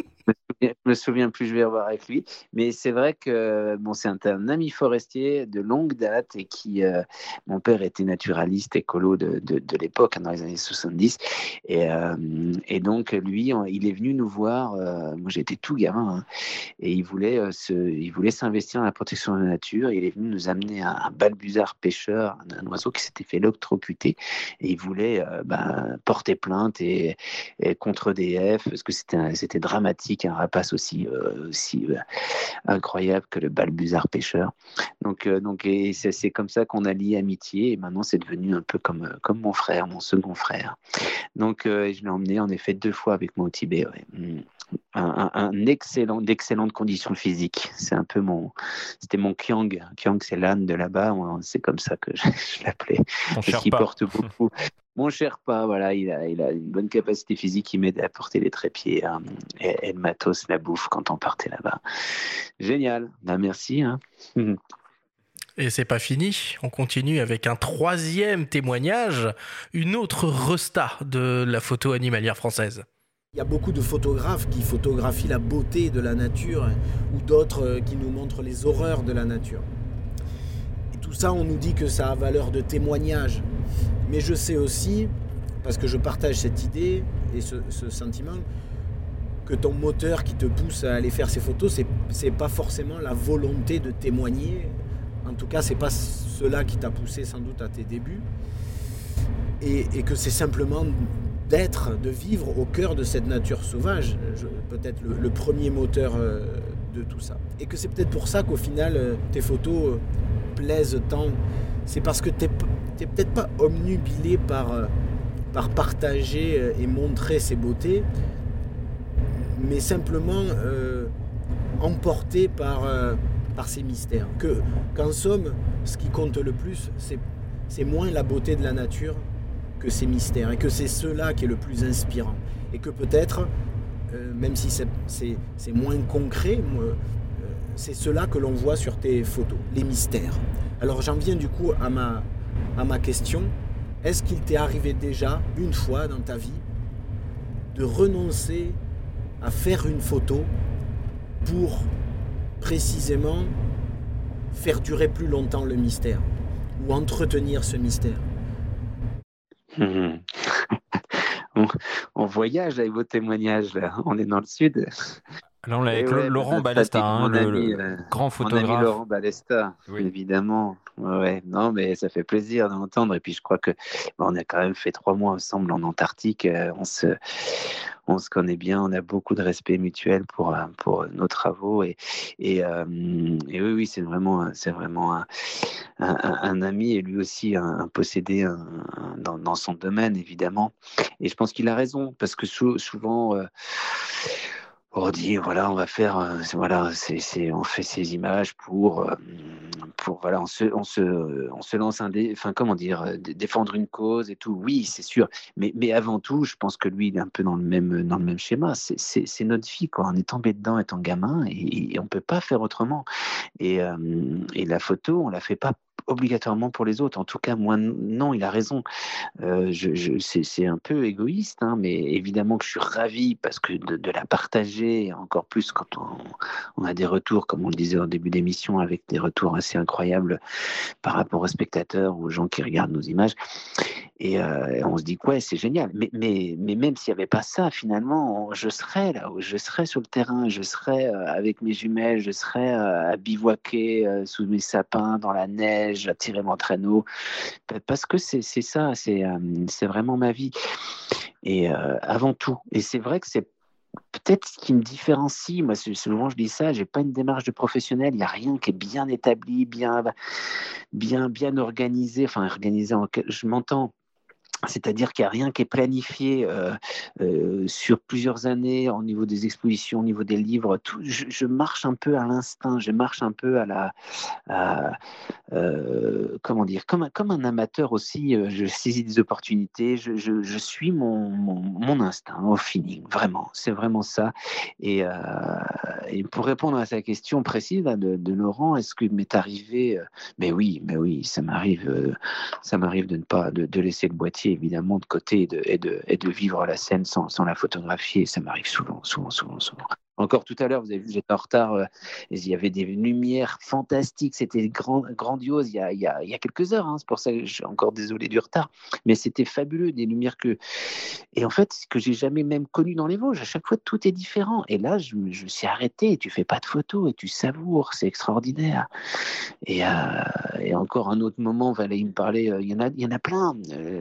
je me souviens plus, je vais revoir avec lui. Mais c'est vrai que bon, c'est un, ami forestier de longue date et qui, euh, mon père était naturaliste écolo de, de, l'époque, hein, dans les années 70. Et, euh, et donc, lui, il est venu nous voir. Euh, moi, j'étais tout gamin. Hein, et il voulait, se, il voulait s'investir dans la protection de la nature. Il est venu nous amener un, un balbuzard pêcheur, un, oiseau qui s'était fait électrocuter. Et il voulait ben, porter plainte et, et contre DF, parce que c'était, c'était dramatique, un rapace aussi, euh, aussi euh, incroyable que le balbuzard pêcheur. Donc, euh, donc et c'est, comme ça qu'on a lié amitié, et maintenant c'est devenu un peu comme, comme mon frère, mon second frère. Donc je l'ai emmené en effet deux fois avec moi au Tibet. Ouais. Mm. Un, un, un, excellent, d'excellentes conditions physiques. C'est un peu mon, c'était mon Kyang. Kyang, c'est l'âne de là-bas. C'est comme ça que je, je l'appelais. Qu'il porte beaucoup. Mon cher pas, voilà, il a, il a une bonne capacité physique, il m'aide à porter les trépieds hein, et, et, le matos, la bouffe quand on partait là-bas. Génial, bah, merci. Hein. Et c'est pas fini, on continue avec un troisième témoignage, une autre resta de la photo animalière française. Il y a beaucoup de photographes qui photographient la beauté de la nature ou d'autres qui nous montrent les horreurs de la nature. Et tout ça, on nous dit que ça a valeur de témoignage. Mais je sais aussi, parce que je partage cette idée et ce, sentiment, que ton moteur qui te pousse à aller faire ces photos, c'est, c'est pas forcément la volonté de témoigner. En tout cas, c'est pas cela qui t'a poussé sans doute à tes débuts. Et, que c'est simplement d'être, de vivre au cœur de cette nature sauvage, peut-être le, le, premier moteur euh, de tout ça. Et que c'est peut-être pour ça qu'au final, euh, tes photos euh, plaisent tant. C'est parce que t'es, peut-être pas omnubilé par, euh, par partager euh, et montrer ses beautés, mais simplement euh, emporté par, euh, par mystères. Que, qu'en somme, ce qui compte le plus, c'est, moins la beauté de la nature que ces mystères, et que c'est cela qui est le plus inspirant. Et que peut-être, même si c'est, c'est, moins concret, c'est cela que l'on voit sur tes photos, les mystères. Alors j'en viens du coup à ma, à ma question. Est-ce qu'il t'est arrivé déjà, une fois dans ta vie, de renoncer à faire une photo pour précisément faire durer plus longtemps le mystère ou entretenir ce mystère? On, on, voyage avec vos témoignages là. On est dans le sud. Là, on l'a avec ouais, Laurent Balesta, hein, le, ami, le, grand photographe. Mon ami Laurent Balesta, oui. évidemment. Ouais, non, mais ça fait plaisir d'entendre. Et puis, je crois que bon, on a quand même fait trois mois ensemble en Antarctique. Euh, on se, on se connaît bien. On a beaucoup de respect mutuel pour pour nos travaux. Et et, euh, et oui, oui, c'est vraiment, c'est vraiment un, un, un, ami et lui aussi un, un possédé dans, dans, son domaine, évidemment. Et je pense qu'il a raison parce que sou, souvent. Euh, on dit voilà on va faire euh, voilà c'est on fait ces images pour euh, pour voilà on se on se on se lance un dé, comment dire euh, défendre une cause et tout. Oui c'est sûr. Mais mais avant tout je pense que lui il est un peu dans le même dans le même schéma. C'est notre vie quoi. On est tombé dedans étant gamin et, et on peut pas faire autrement. Et et la photo on la fait pas obligatoirement pour les autres. En tout cas, moi, non, il a raison. Euh, je, je, c'est un peu égoïste, hein, mais évidemment que je suis ravi parce que de, la partager, encore plus quand on, a des retours, comme on le disait au début d'émission, avec des retours assez incroyables par rapport aux spectateurs, aux gens qui regardent nos images. Et euh, on se dit que ouais, c'est génial. Mais, mais, mais même s'il n'y avait pas ça, finalement, je serais là, je serais sur le terrain, je serais euh, avec mes jumelles, je serais à bivouaquer sous mes sapins, dans la neige, à tirer mon traîneau. Parce que c'est ça, c'est c'est vraiment ma vie. Et avant tout. Et c'est vrai que c'est peut-être ce qui me différencie, moi souvent je dis ça, j'ai pas une démarche de professionnel, il n'y a rien qui est bien établi, bien, bien, bien organisé, enfin organisé, en, je m'entends, c'est-à-dire qu'il n'y a rien qui est planifié euh, euh, sur plusieurs années au niveau des expositions, au niveau des livres. Je, marche un peu à l'instinct, je marche un peu à la, euh, comment dire, comme un, amateur aussi. Je saisis des opportunités, je, suis mon, mon, mon, instinct au feeling, vraiment. C'est vraiment ça. Et, pour répondre à sa question précise de, Laurent, est-ce que m'est arrivé Mais oui, mais oui, ça m'arrive, ça de ne pas de laisser le boîtier évidemment de côté et de, vivre la scène sans, sans la photographier. Ça m'arrive souvent, souvent, souvent, souvent. Encore tout à l'heure, vous avez vu, j'étais en retard. euh, il y avait des lumières fantastiques. C'était grand, grandiose il y, a, quelques heures. hein, c'est pour ça que je suis encore désolé du retard. Mais c'était fabuleux, des lumières que. Et en fait, que j'ai jamais même connu dans les Vosges. À chaque fois, tout est différent. Et là, je, me suis arrêté. Tu fais pas de photos et tu savoures. C'est extraordinaire. Et, euh, et encore un autre moment, Valérie me parlait. euh, Il y en a, il y en a plein.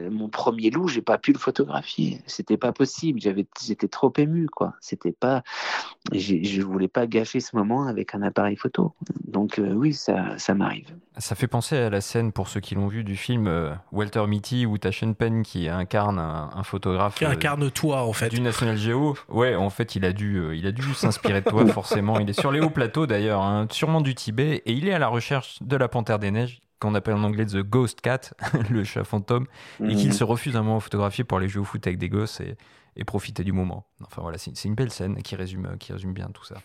Mon premier loup, j'ai pas pu le photographier. C'était pas possible. J'étais trop ému, quoi. C'était pas. Je voulais pas gâcher ce moment avec un appareil photo. Donc euh, oui, ça, ça m'arrive. Ça fait penser à la scène, pour ceux qui l'ont vu, du film euh, Walter Mitty ou Taschen Penn qui incarne un, un photographe. Qui euh, incarne toi, en fait. Du National Geo. Ouais, en fait, il a dû, euh, il a dû s'inspirer de toi, forcément. Il est sur les hauts plateaux, d'ailleurs, hein, sûrement du Tibet, et il est à la recherche de la panthère des neiges, qu'on appelle en anglais The Ghost Cat, le chat fantôme, et Mhm. qu'il se refuse un moment à photographier pour aller jouer au foot avec des gosses et, et profiter du moment. Enfin voilà, c'est une belle scène qui résume, qui résume bien tout ça.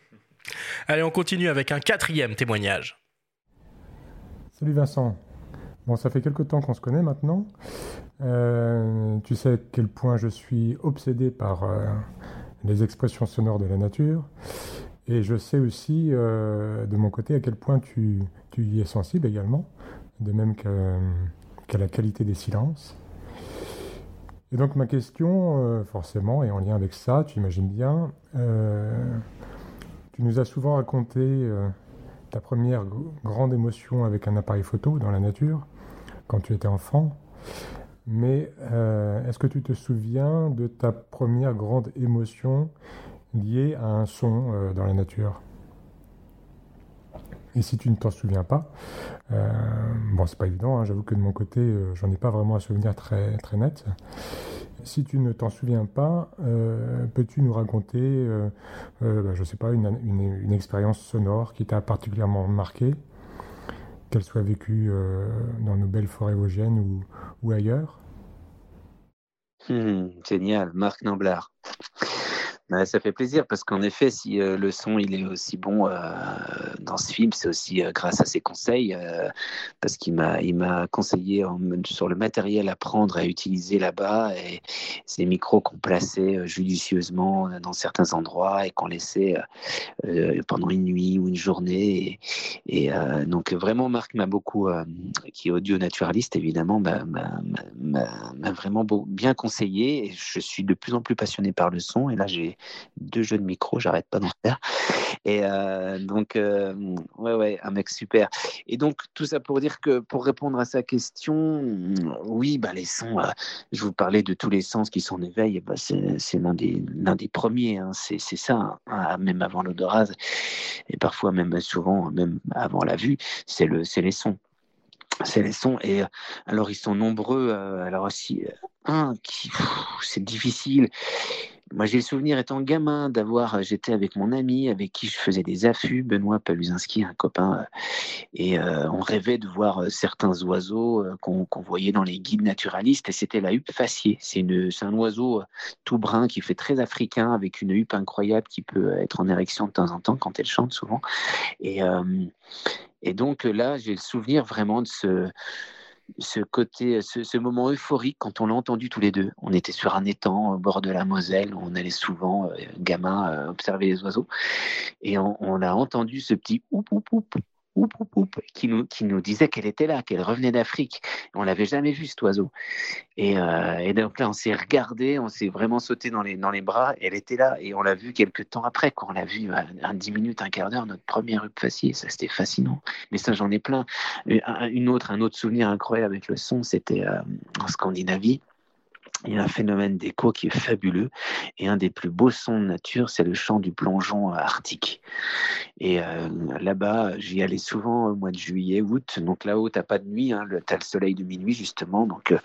Allez, on continue avec un quatrième témoignage. Salut Vincent. Bon, ça fait quelque temps qu'on se connaît maintenant. Euh, tu sais à quel point je suis obsédé par euh, les expressions sonores de la nature. Et je sais aussi euh, de mon côté à quel point tu, tu y es sensible également, de même qu'à qu'à la qualité des silences. Et donc ma question, euh, forcément, est en lien avec ça, tu imagines bien. euh, tu nous as souvent raconté euh, ta première grande émotion avec un appareil photo dans la nature, quand tu étais enfant. Mais est-ce que tu te souviens de ta première grande émotion liée à un son dans la nature? Et si tu ne t'en souviens pas, euh, bon, c'est pas évident, hein, j'avoue que de mon côté, euh, j'en ai pas vraiment un souvenir très, très net. Si tu ne t'en souviens pas, euh, peux-tu nous raconter, bah, je sais pas, une, expérience sonore qui t'a particulièrement marqué, qu'elle soit vécue dans nos belles forêts vosgiennes ou, ou ailleurs? Hmm, génial, Marc Namblard. Ouais, ça fait plaisir parce qu'en effet, si euh, le son il est aussi bon euh, dans ce film, c'est aussi euh, grâce à ses conseils, euh, parce qu'il m'a il m'a conseillé en- sur le matériel à prendre à utiliser là-bas et ces micros qu'on plaçait euh, judicieusement dans certains endroits et qu'on laissait euh, euh, pendant une nuit ou une journée. Et, et, euh, donc vraiment, Marc m'a beaucoup, euh, qui est audio naturaliste évidemment, m'a- m'a m'a- m'a vraiment bien conseillé. Et je suis de plus en plus passionné par le son. Et là, j'ai deux jeux de micro, j'arrête pas d'en faire. Et euh, donc, euh, ouais, ouais, un mec super. Et donc, tout ça pour dire que pour répondre à sa question, oui, bah, les sons, euh, je vous parlais de tous les sens qui sont en éveil, bah, c'est l'un des, des premiers, hein, c'est ça, hein, même avant l'odorat, et parfois même souvent, même avant la vue, c'est le, les sons c'est les sons et euh, alors ils sont nombreux alors euh, un qui c'est difficile moi j'ai le souvenir étant gamin d'avoir euh, j'étais avec mon ami avec qui je faisais des affûts Benoît Paluzinski un copain euh, et euh, on rêvait de voir certains oiseaux qu'on voyait dans les guides naturalistes et c'était la huppe faciée. C'est un oiseau tout brun qui fait très africain avec une huppe incroyable qui peut être en érection de temps en temps quand elle chante souvent. Et donc là, j'ai le souvenir vraiment de ce, ce côté, ce, moment euphorique quand on l'a entendu tous les deux. On était sur un étang au bord de la Moselle, on allait souvent, euh, gamin, euh, observer les oiseaux, et on, on a entendu ce petit oup oup oup qui nous, qui nous disait qu'elle était là, qu'elle revenait d'Afrique. On l'avait jamais vu cet oiseau. Et, euh, et donc là, on s'est regardé, on s'est vraiment sauté dans les, dans les bras. Elle était là et on l'a vu quelques temps après, quand on l'a vu à, à 10 minutes, un quart d'heure, notre première rue faciée. Ça, c'était fascinant. Mais ça, j'en ai plein. Une autre, un autre souvenir incroyable avec le son, c'était euh, en Scandinavie. Il y a un phénomène d'écho qui est fabuleux et un des plus beaux sons de nature, c'est le chant du plongeon euh, arctique. Et euh, là-bas, j'y allais souvent au mois de juillet, août. Donc là-haut, t'as pas de nuit, hein, t'as le soleil de minuit justement. Donc euh,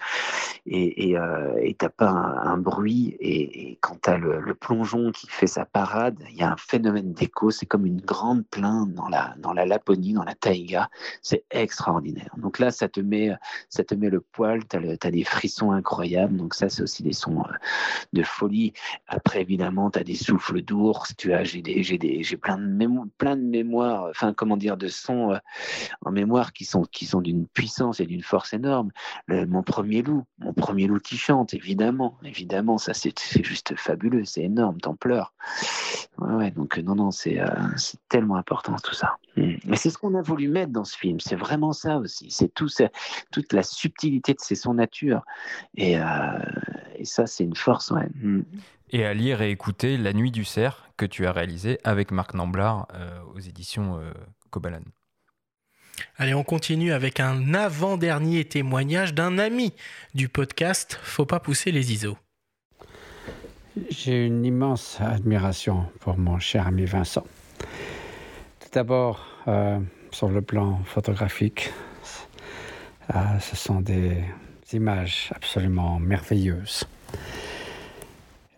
et et euh, t'as pas un, bruit. Et, quand t'as le, le plongeon qui fait sa parade, il y a un phénomène d'écho. C'est comme une grande plainte dans la dans la Laponie, dans la taïga. C'est extraordinaire. Donc là, ça te met ça te met le poil. T'as t'as des frissons incroyables. Donc c'est aussi des sons euh, de folie. Après, évidemment, tu as des souffles d'ours, tu as, j'ai des, j'ai des, j'ai plein de mémoires, plein de mémoires, enfin, comment dire, de sons euh, en mémoire qui sont, qui sont d'une puissance et d'une force énorme. Mon premier loup, mon premier loup qui chante, évidemment, évidemment, ça c'est juste fabuleux, c'est énorme, t'en pleures. Ouais, ouais, donc non, non, c'est euh, c'est tellement important tout ça. Mm. Mais c'est ce qu'on a voulu mettre dans ce film, c'est vraiment ça aussi. C'est tout ça, toute la subtilité de c'est son nature. Et, euh, et ça, c'est une force, ouais. Mm. Et à lire et écouter La Nuit du Cerf que tu as réalisé avec Marc Namblard euh, aux éditions euh, Kobalan. Allez, on continue avec un avant-dernier témoignage d'un ami du podcast Faut pas pousser les ISO. J'ai une immense admiration pour mon cher ami Vincent. Tout d'abord, euh, sur le plan photographique, euh, ce sont des images absolument merveilleuses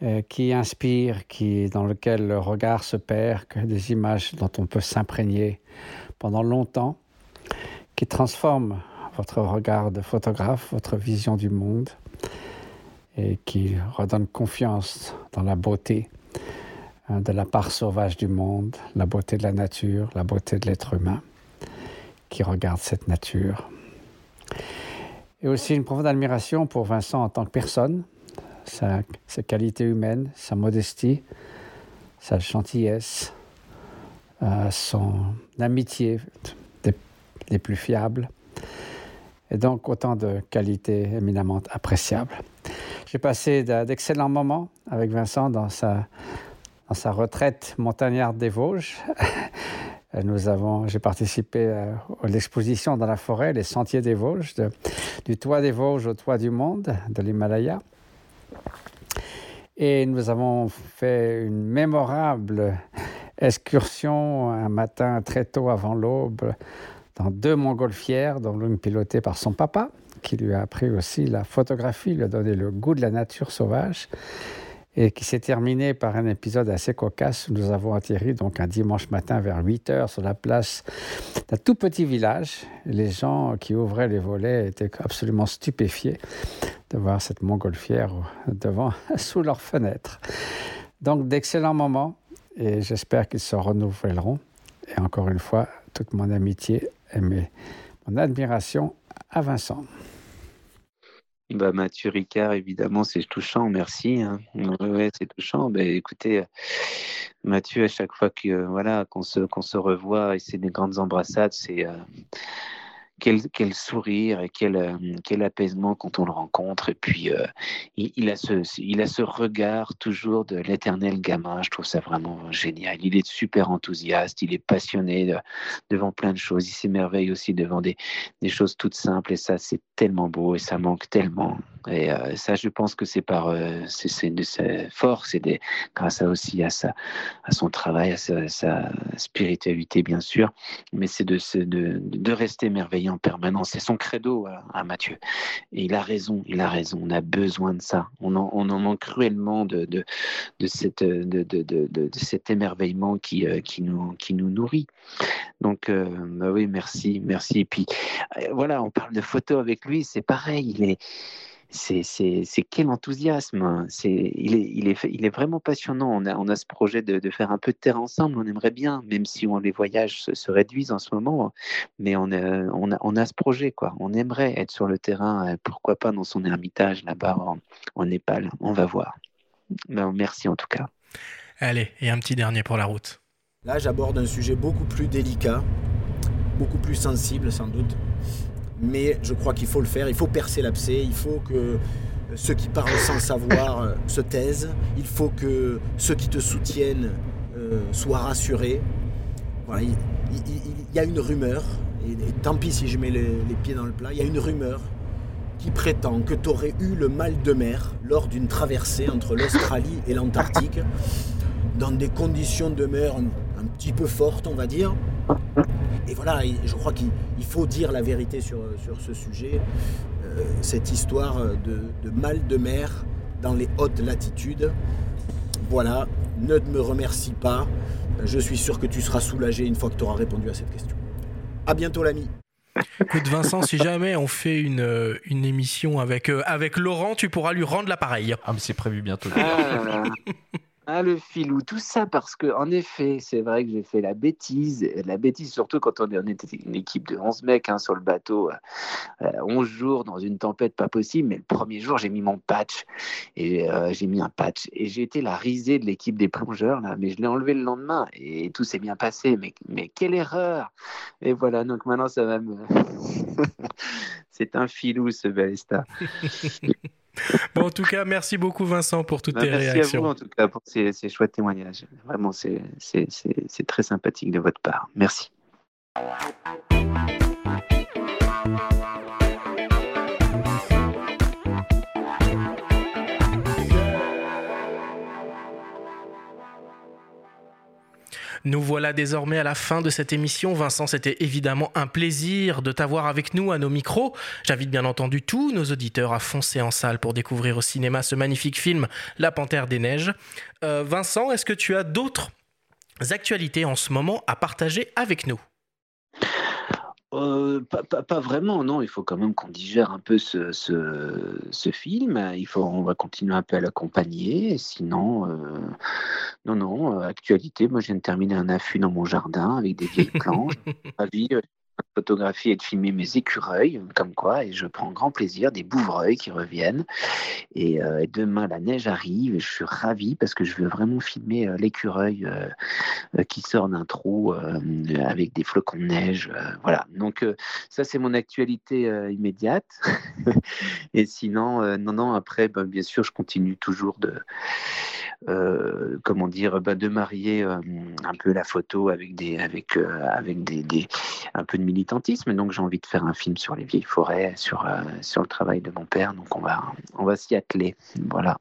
euh, qui inspirent, dans lesquelles le regard se perd, que des images dont on peut s'imprégner pendant longtemps, qui transforment votre regard de photographe, votre vision du monde et qui redonne confiance dans la beauté hein, de la part sauvage du monde, la beauté de la nature, la beauté de l'être humain qui regarde cette nature. Et aussi une profonde admiration pour Vincent en tant que personne, sa, ses qualités humaines, sa modestie, sa gentillesse, euh, son amitié des, des plus fiables, et donc autant de qualités éminemment appréciables. J'ai passé d'excellents moments avec Vincent dans sa, retraite montagnarde des Vosges. Nous avons, j'ai participé à l'exposition dans la forêt, les sentiers des Vosges, du toit des Vosges au toit du monde, de l'Himalaya. Et nous avons fait une mémorable excursion un matin très tôt avant l'aube dans deux montgolfières, dont l'une pilotée par son papa, qui lui a appris aussi la photographie, lui a donné le goût de la nature sauvage, et qui s'est terminé par un épisode assez cocasse où nous avons atterri donc un dimanche matin vers 8 heures sur la place d'un tout petit village. Les gens qui ouvraient les volets étaient absolument stupéfiés de voir cette montgolfière devant, sous leurs fenêtres. Donc d'excellents moments et j'espère qu'ils se renouvelleront. Et encore une fois, toute mon amitié et mon admiration à Vincent. Bah, Mathieu Ricard, évidemment, c'est touchant, merci. Hein. Ouais, c'est touchant. Bah, écoutez, Mathieu, à chaque fois que voilà qu'on se, qu'on se revoit et c'est des grandes embrassades, c'est euh, quel, quel, sourire et quel, euh, quel, apaisement quand on le rencontre. Et puis, euh, il, a ce, il a ce regard toujours de l'éternel gamin. Je trouve ça vraiment génial. Il est super enthousiaste, il est passionné de, devant plein de choses. Il s'émerveille aussi devant des, des, choses toutes simples. Et ça, c'est tellement beau et ça manque tellement. Et euh, ça, je pense que c'est par euh, c'est de sa force et des, grâce à aussi à, sa, à son travail, à sa, spiritualité, bien sûr. Mais c'est de, de, de rester merveilleux en permanence. C'est son credo à, à, Mathieu. Et il a raison, il a raison. On a besoin de ça. On en, on en manque cruellement de, de, de, cette, de, de, cet émerveillement qui, euh, qui, nous, qui nous nourrit. Donc, euh, bah oui, merci, merci. Et puis, euh, voilà, on parle de photos avec lui, c'est pareil. Il est c'est quel enthousiasme. C'est il, est, il, est, il est vraiment passionnant. On a, on a ce projet de, de, faire un peu de terre ensemble. On aimerait bien, même si on, les voyages se, se, réduisent en ce moment, mais on a, on, a, on a ce projet. quoi. On aimerait être sur le terrain, pourquoi pas dans son ermitage là-bas en, en, Népal. On va voir. Ben, merci en tout cas. Allez, et un petit dernier pour la route. Là, j'aborde un sujet beaucoup plus délicat, beaucoup plus sensible sans doute mais je crois qu'il faut le faire, il faut percer l'abcès, il faut que ceux qui parlent sans savoir se taisent, il faut que ceux qui te soutiennent euh, soient rassurés. Il, y a une rumeur, et, tant pis si je mets les, pieds dans le plat, il y a une rumeur qui prétend que tu aurais eu le mal de mer lors d'une traversée entre l'Australie et l'Antarctique, dans des conditions de mer un petit peu fortes, on va dire. Et voilà, je crois qu'il faut dire la vérité sur, sur ce sujet. Euh, cette histoire de, de, mal de mer dans les hautes latitudes. Voilà, ne me remercie pas. Je suis sûr que tu seras soulagé une fois que tu auras répondu à cette question. À bientôt, l'ami. Écoute, Vincent, si jamais on fait une, une émission avec, euh, avec Laurent, tu pourras lui rendre l'appareil. Ah, mais c'est prévu bientôt. Ah, le filou, tout ça parce que, en effet, c'est vrai que j'ai fait la bêtise. La bêtise, surtout quand on, était une équipe de 11 mecs hein, sur le bateau, euh, 11 jours dans une tempête pas possible. Mais le premier jour, j'ai mis mon patch. Et euh, j'ai mis un patch. Et j'ai été la risée de l'équipe des plongeurs, là. Mais je l'ai enlevé le lendemain et tout s'est bien passé. Mais, mais quelle erreur Et voilà, donc maintenant, ça va me. c'est un filou, ce Balesta. Bon, en tout cas, merci beaucoup Vincent pour toutes Bah, tes merci réactions. à vous en tout cas pour ces, ces chouettes témoignages. Vraiment, c'est très sympathique de votre part. Merci. Nous voilà désormais à la fin de cette émission. Vincent, c'était évidemment un plaisir de t'avoir avec nous à nos micros. J'invite bien entendu tous nos auditeurs à foncer en salle pour découvrir au cinéma ce magnifique film La Panthère des Neiges. Euh, Vincent, est-ce que tu as d'autres actualités en ce moment à partager avec nous? Euh, pas, pas- pas vraiment, non. Il faut quand même qu'on digère un peu ce, ce, ce film. Il faut, on va continuer un peu à l'accompagner. Sinon, euh, non, non. euh, Actualité, moi, je viens de terminer un affût dans mon jardin avec des vieilles planches. Ravi photographier et de filmer mes écureuils, comme quoi, et je prends grand plaisir des bouvreuils qui reviennent. Et euh, demain, la neige arrive et je suis ravi parce que je veux vraiment filmer euh, l'écureuil euh, qui sort d'un trou avec des flocons de neige. voilà. Donc, ça, c'est mon actualité immédiate. et sinon, non, non, après, ben, bien sûr, je continue toujours de. comment dire, ben, de marier un peu la photo avec des, avec, avec des, un peu militantisme. Donc j'ai envie de faire un film sur les vieilles forêts, sur, euh, sur le travail de mon père. Donc on va, on va s'y atteler. Voilà.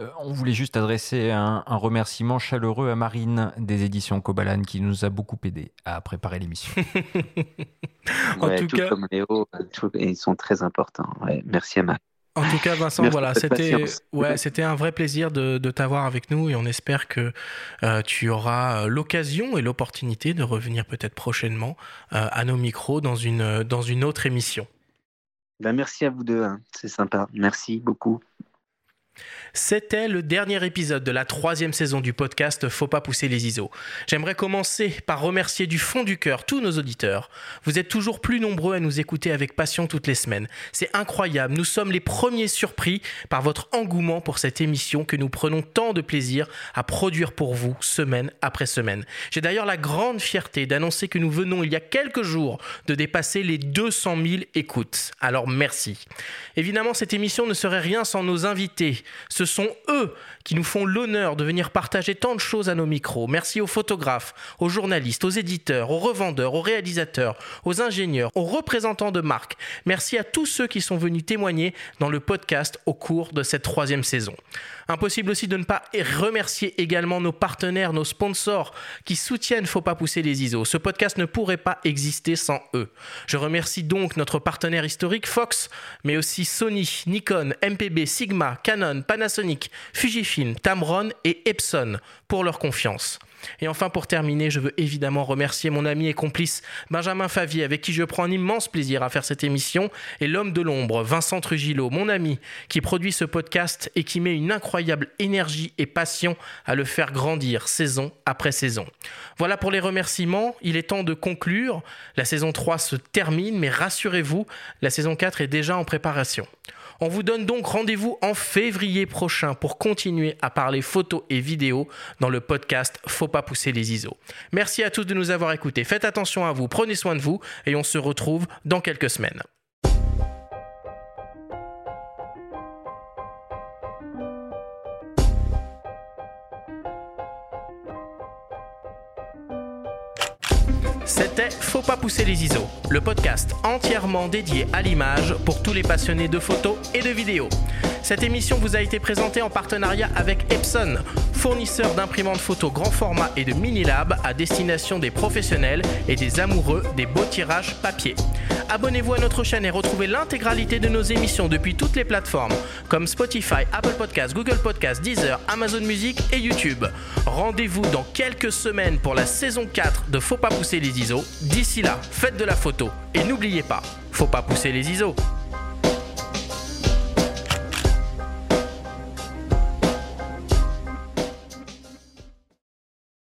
Euh, on voulait juste adresser un, un remerciement chaleureux à Marine des éditions Kobalan qui nous a beaucoup aidé à préparer l'émission. En Ouais, tout tout cas- comme Léo, euh, tout- ils sont très importants. Ouais, merci à Marie. En tout cas, Vincent, Merci voilà, c'était patience. ouais, c'était un vrai plaisir de, de t'avoir avec nous et on espère que euh, tu auras euh, l'occasion et l'opportunité de revenir peut-être prochainement euh, à nos micros dans une, dans une autre émission. Ben, merci à vous deux, hein. c'est sympa. Merci beaucoup. C'était le dernier épisode de la troisième saison du podcast Faut pas pousser les ISO. J'aimerais commencer par remercier du fond du cœur tous nos auditeurs. Vous êtes toujours plus nombreux à nous écouter avec passion toutes les semaines. C'est incroyable, nous sommes les premiers surpris par votre engouement pour cette émission que nous prenons tant de plaisir à produire pour vous semaine après semaine. J'ai d'ailleurs la grande fierté d'annoncer que nous venons il y a quelques jours de dépasser les 200 000 écoutes. Alors merci. Évidemment, cette émission ne serait rien sans nos invités. Ce sont eux qui nous font l'honneur de venir partager tant de choses à nos micros. Merci aux photographes, aux journalistes, aux éditeurs, aux revendeurs, aux réalisateurs, aux ingénieurs, aux représentants de marques. Merci à tous ceux qui sont venus témoigner dans le podcast au cours de cette troisième saison. Impossible aussi de ne pas remercier également nos partenaires, nos sponsors qui soutiennent Faut pas pousser les ISO. Ce podcast ne pourrait pas exister sans eux. Je remercie donc notre partenaire historique Fox, mais aussi Sony, Nikon, MPB, Sigma, Canon, Panasonic, Fujifilm, Tamron et Epson pour leur confiance. Et enfin, pour terminer, je veux évidemment remercier mon ami et complice Benjamin Favier, avec qui je prends un immense plaisir à faire cette émission, et l'homme de l'ombre, Vincent Trujillo, mon ami, qui produit ce podcast et qui met une incroyable énergie et passion à le faire grandir saison après saison. Voilà pour les remerciements, il est temps de conclure. La saison 3 se termine, mais rassurez-vous, la saison 4 est déjà en préparation. On vous donne donc rendez-vous en février prochain pour continuer à parler photos et vidéos dans le podcast Faut pas pousser les ISO. Merci à tous de nous avoir écoutés. Faites attention à vous, prenez soin de vous et on se retrouve dans quelques semaines. C'était Faut pas pousser les ISO, le podcast entièrement dédié à l'image pour tous les passionnés de photos et de vidéos. Cette émission vous a été présentée en partenariat avec Epson, fournisseur d'imprimantes photo grand format et de mini-lab à destination des professionnels et des amoureux des beaux tirages papier. Abonnez-vous à notre chaîne et retrouvez l'intégralité de nos émissions depuis toutes les plateformes comme Spotify, Apple Podcasts, Google Podcasts, Deezer, Amazon Music et YouTube. Rendez-vous dans quelques semaines pour la saison 4 de Faut pas pousser les ISO. D'ici là, faites de la photo et n'oubliez pas, faut pas pousser les ISO.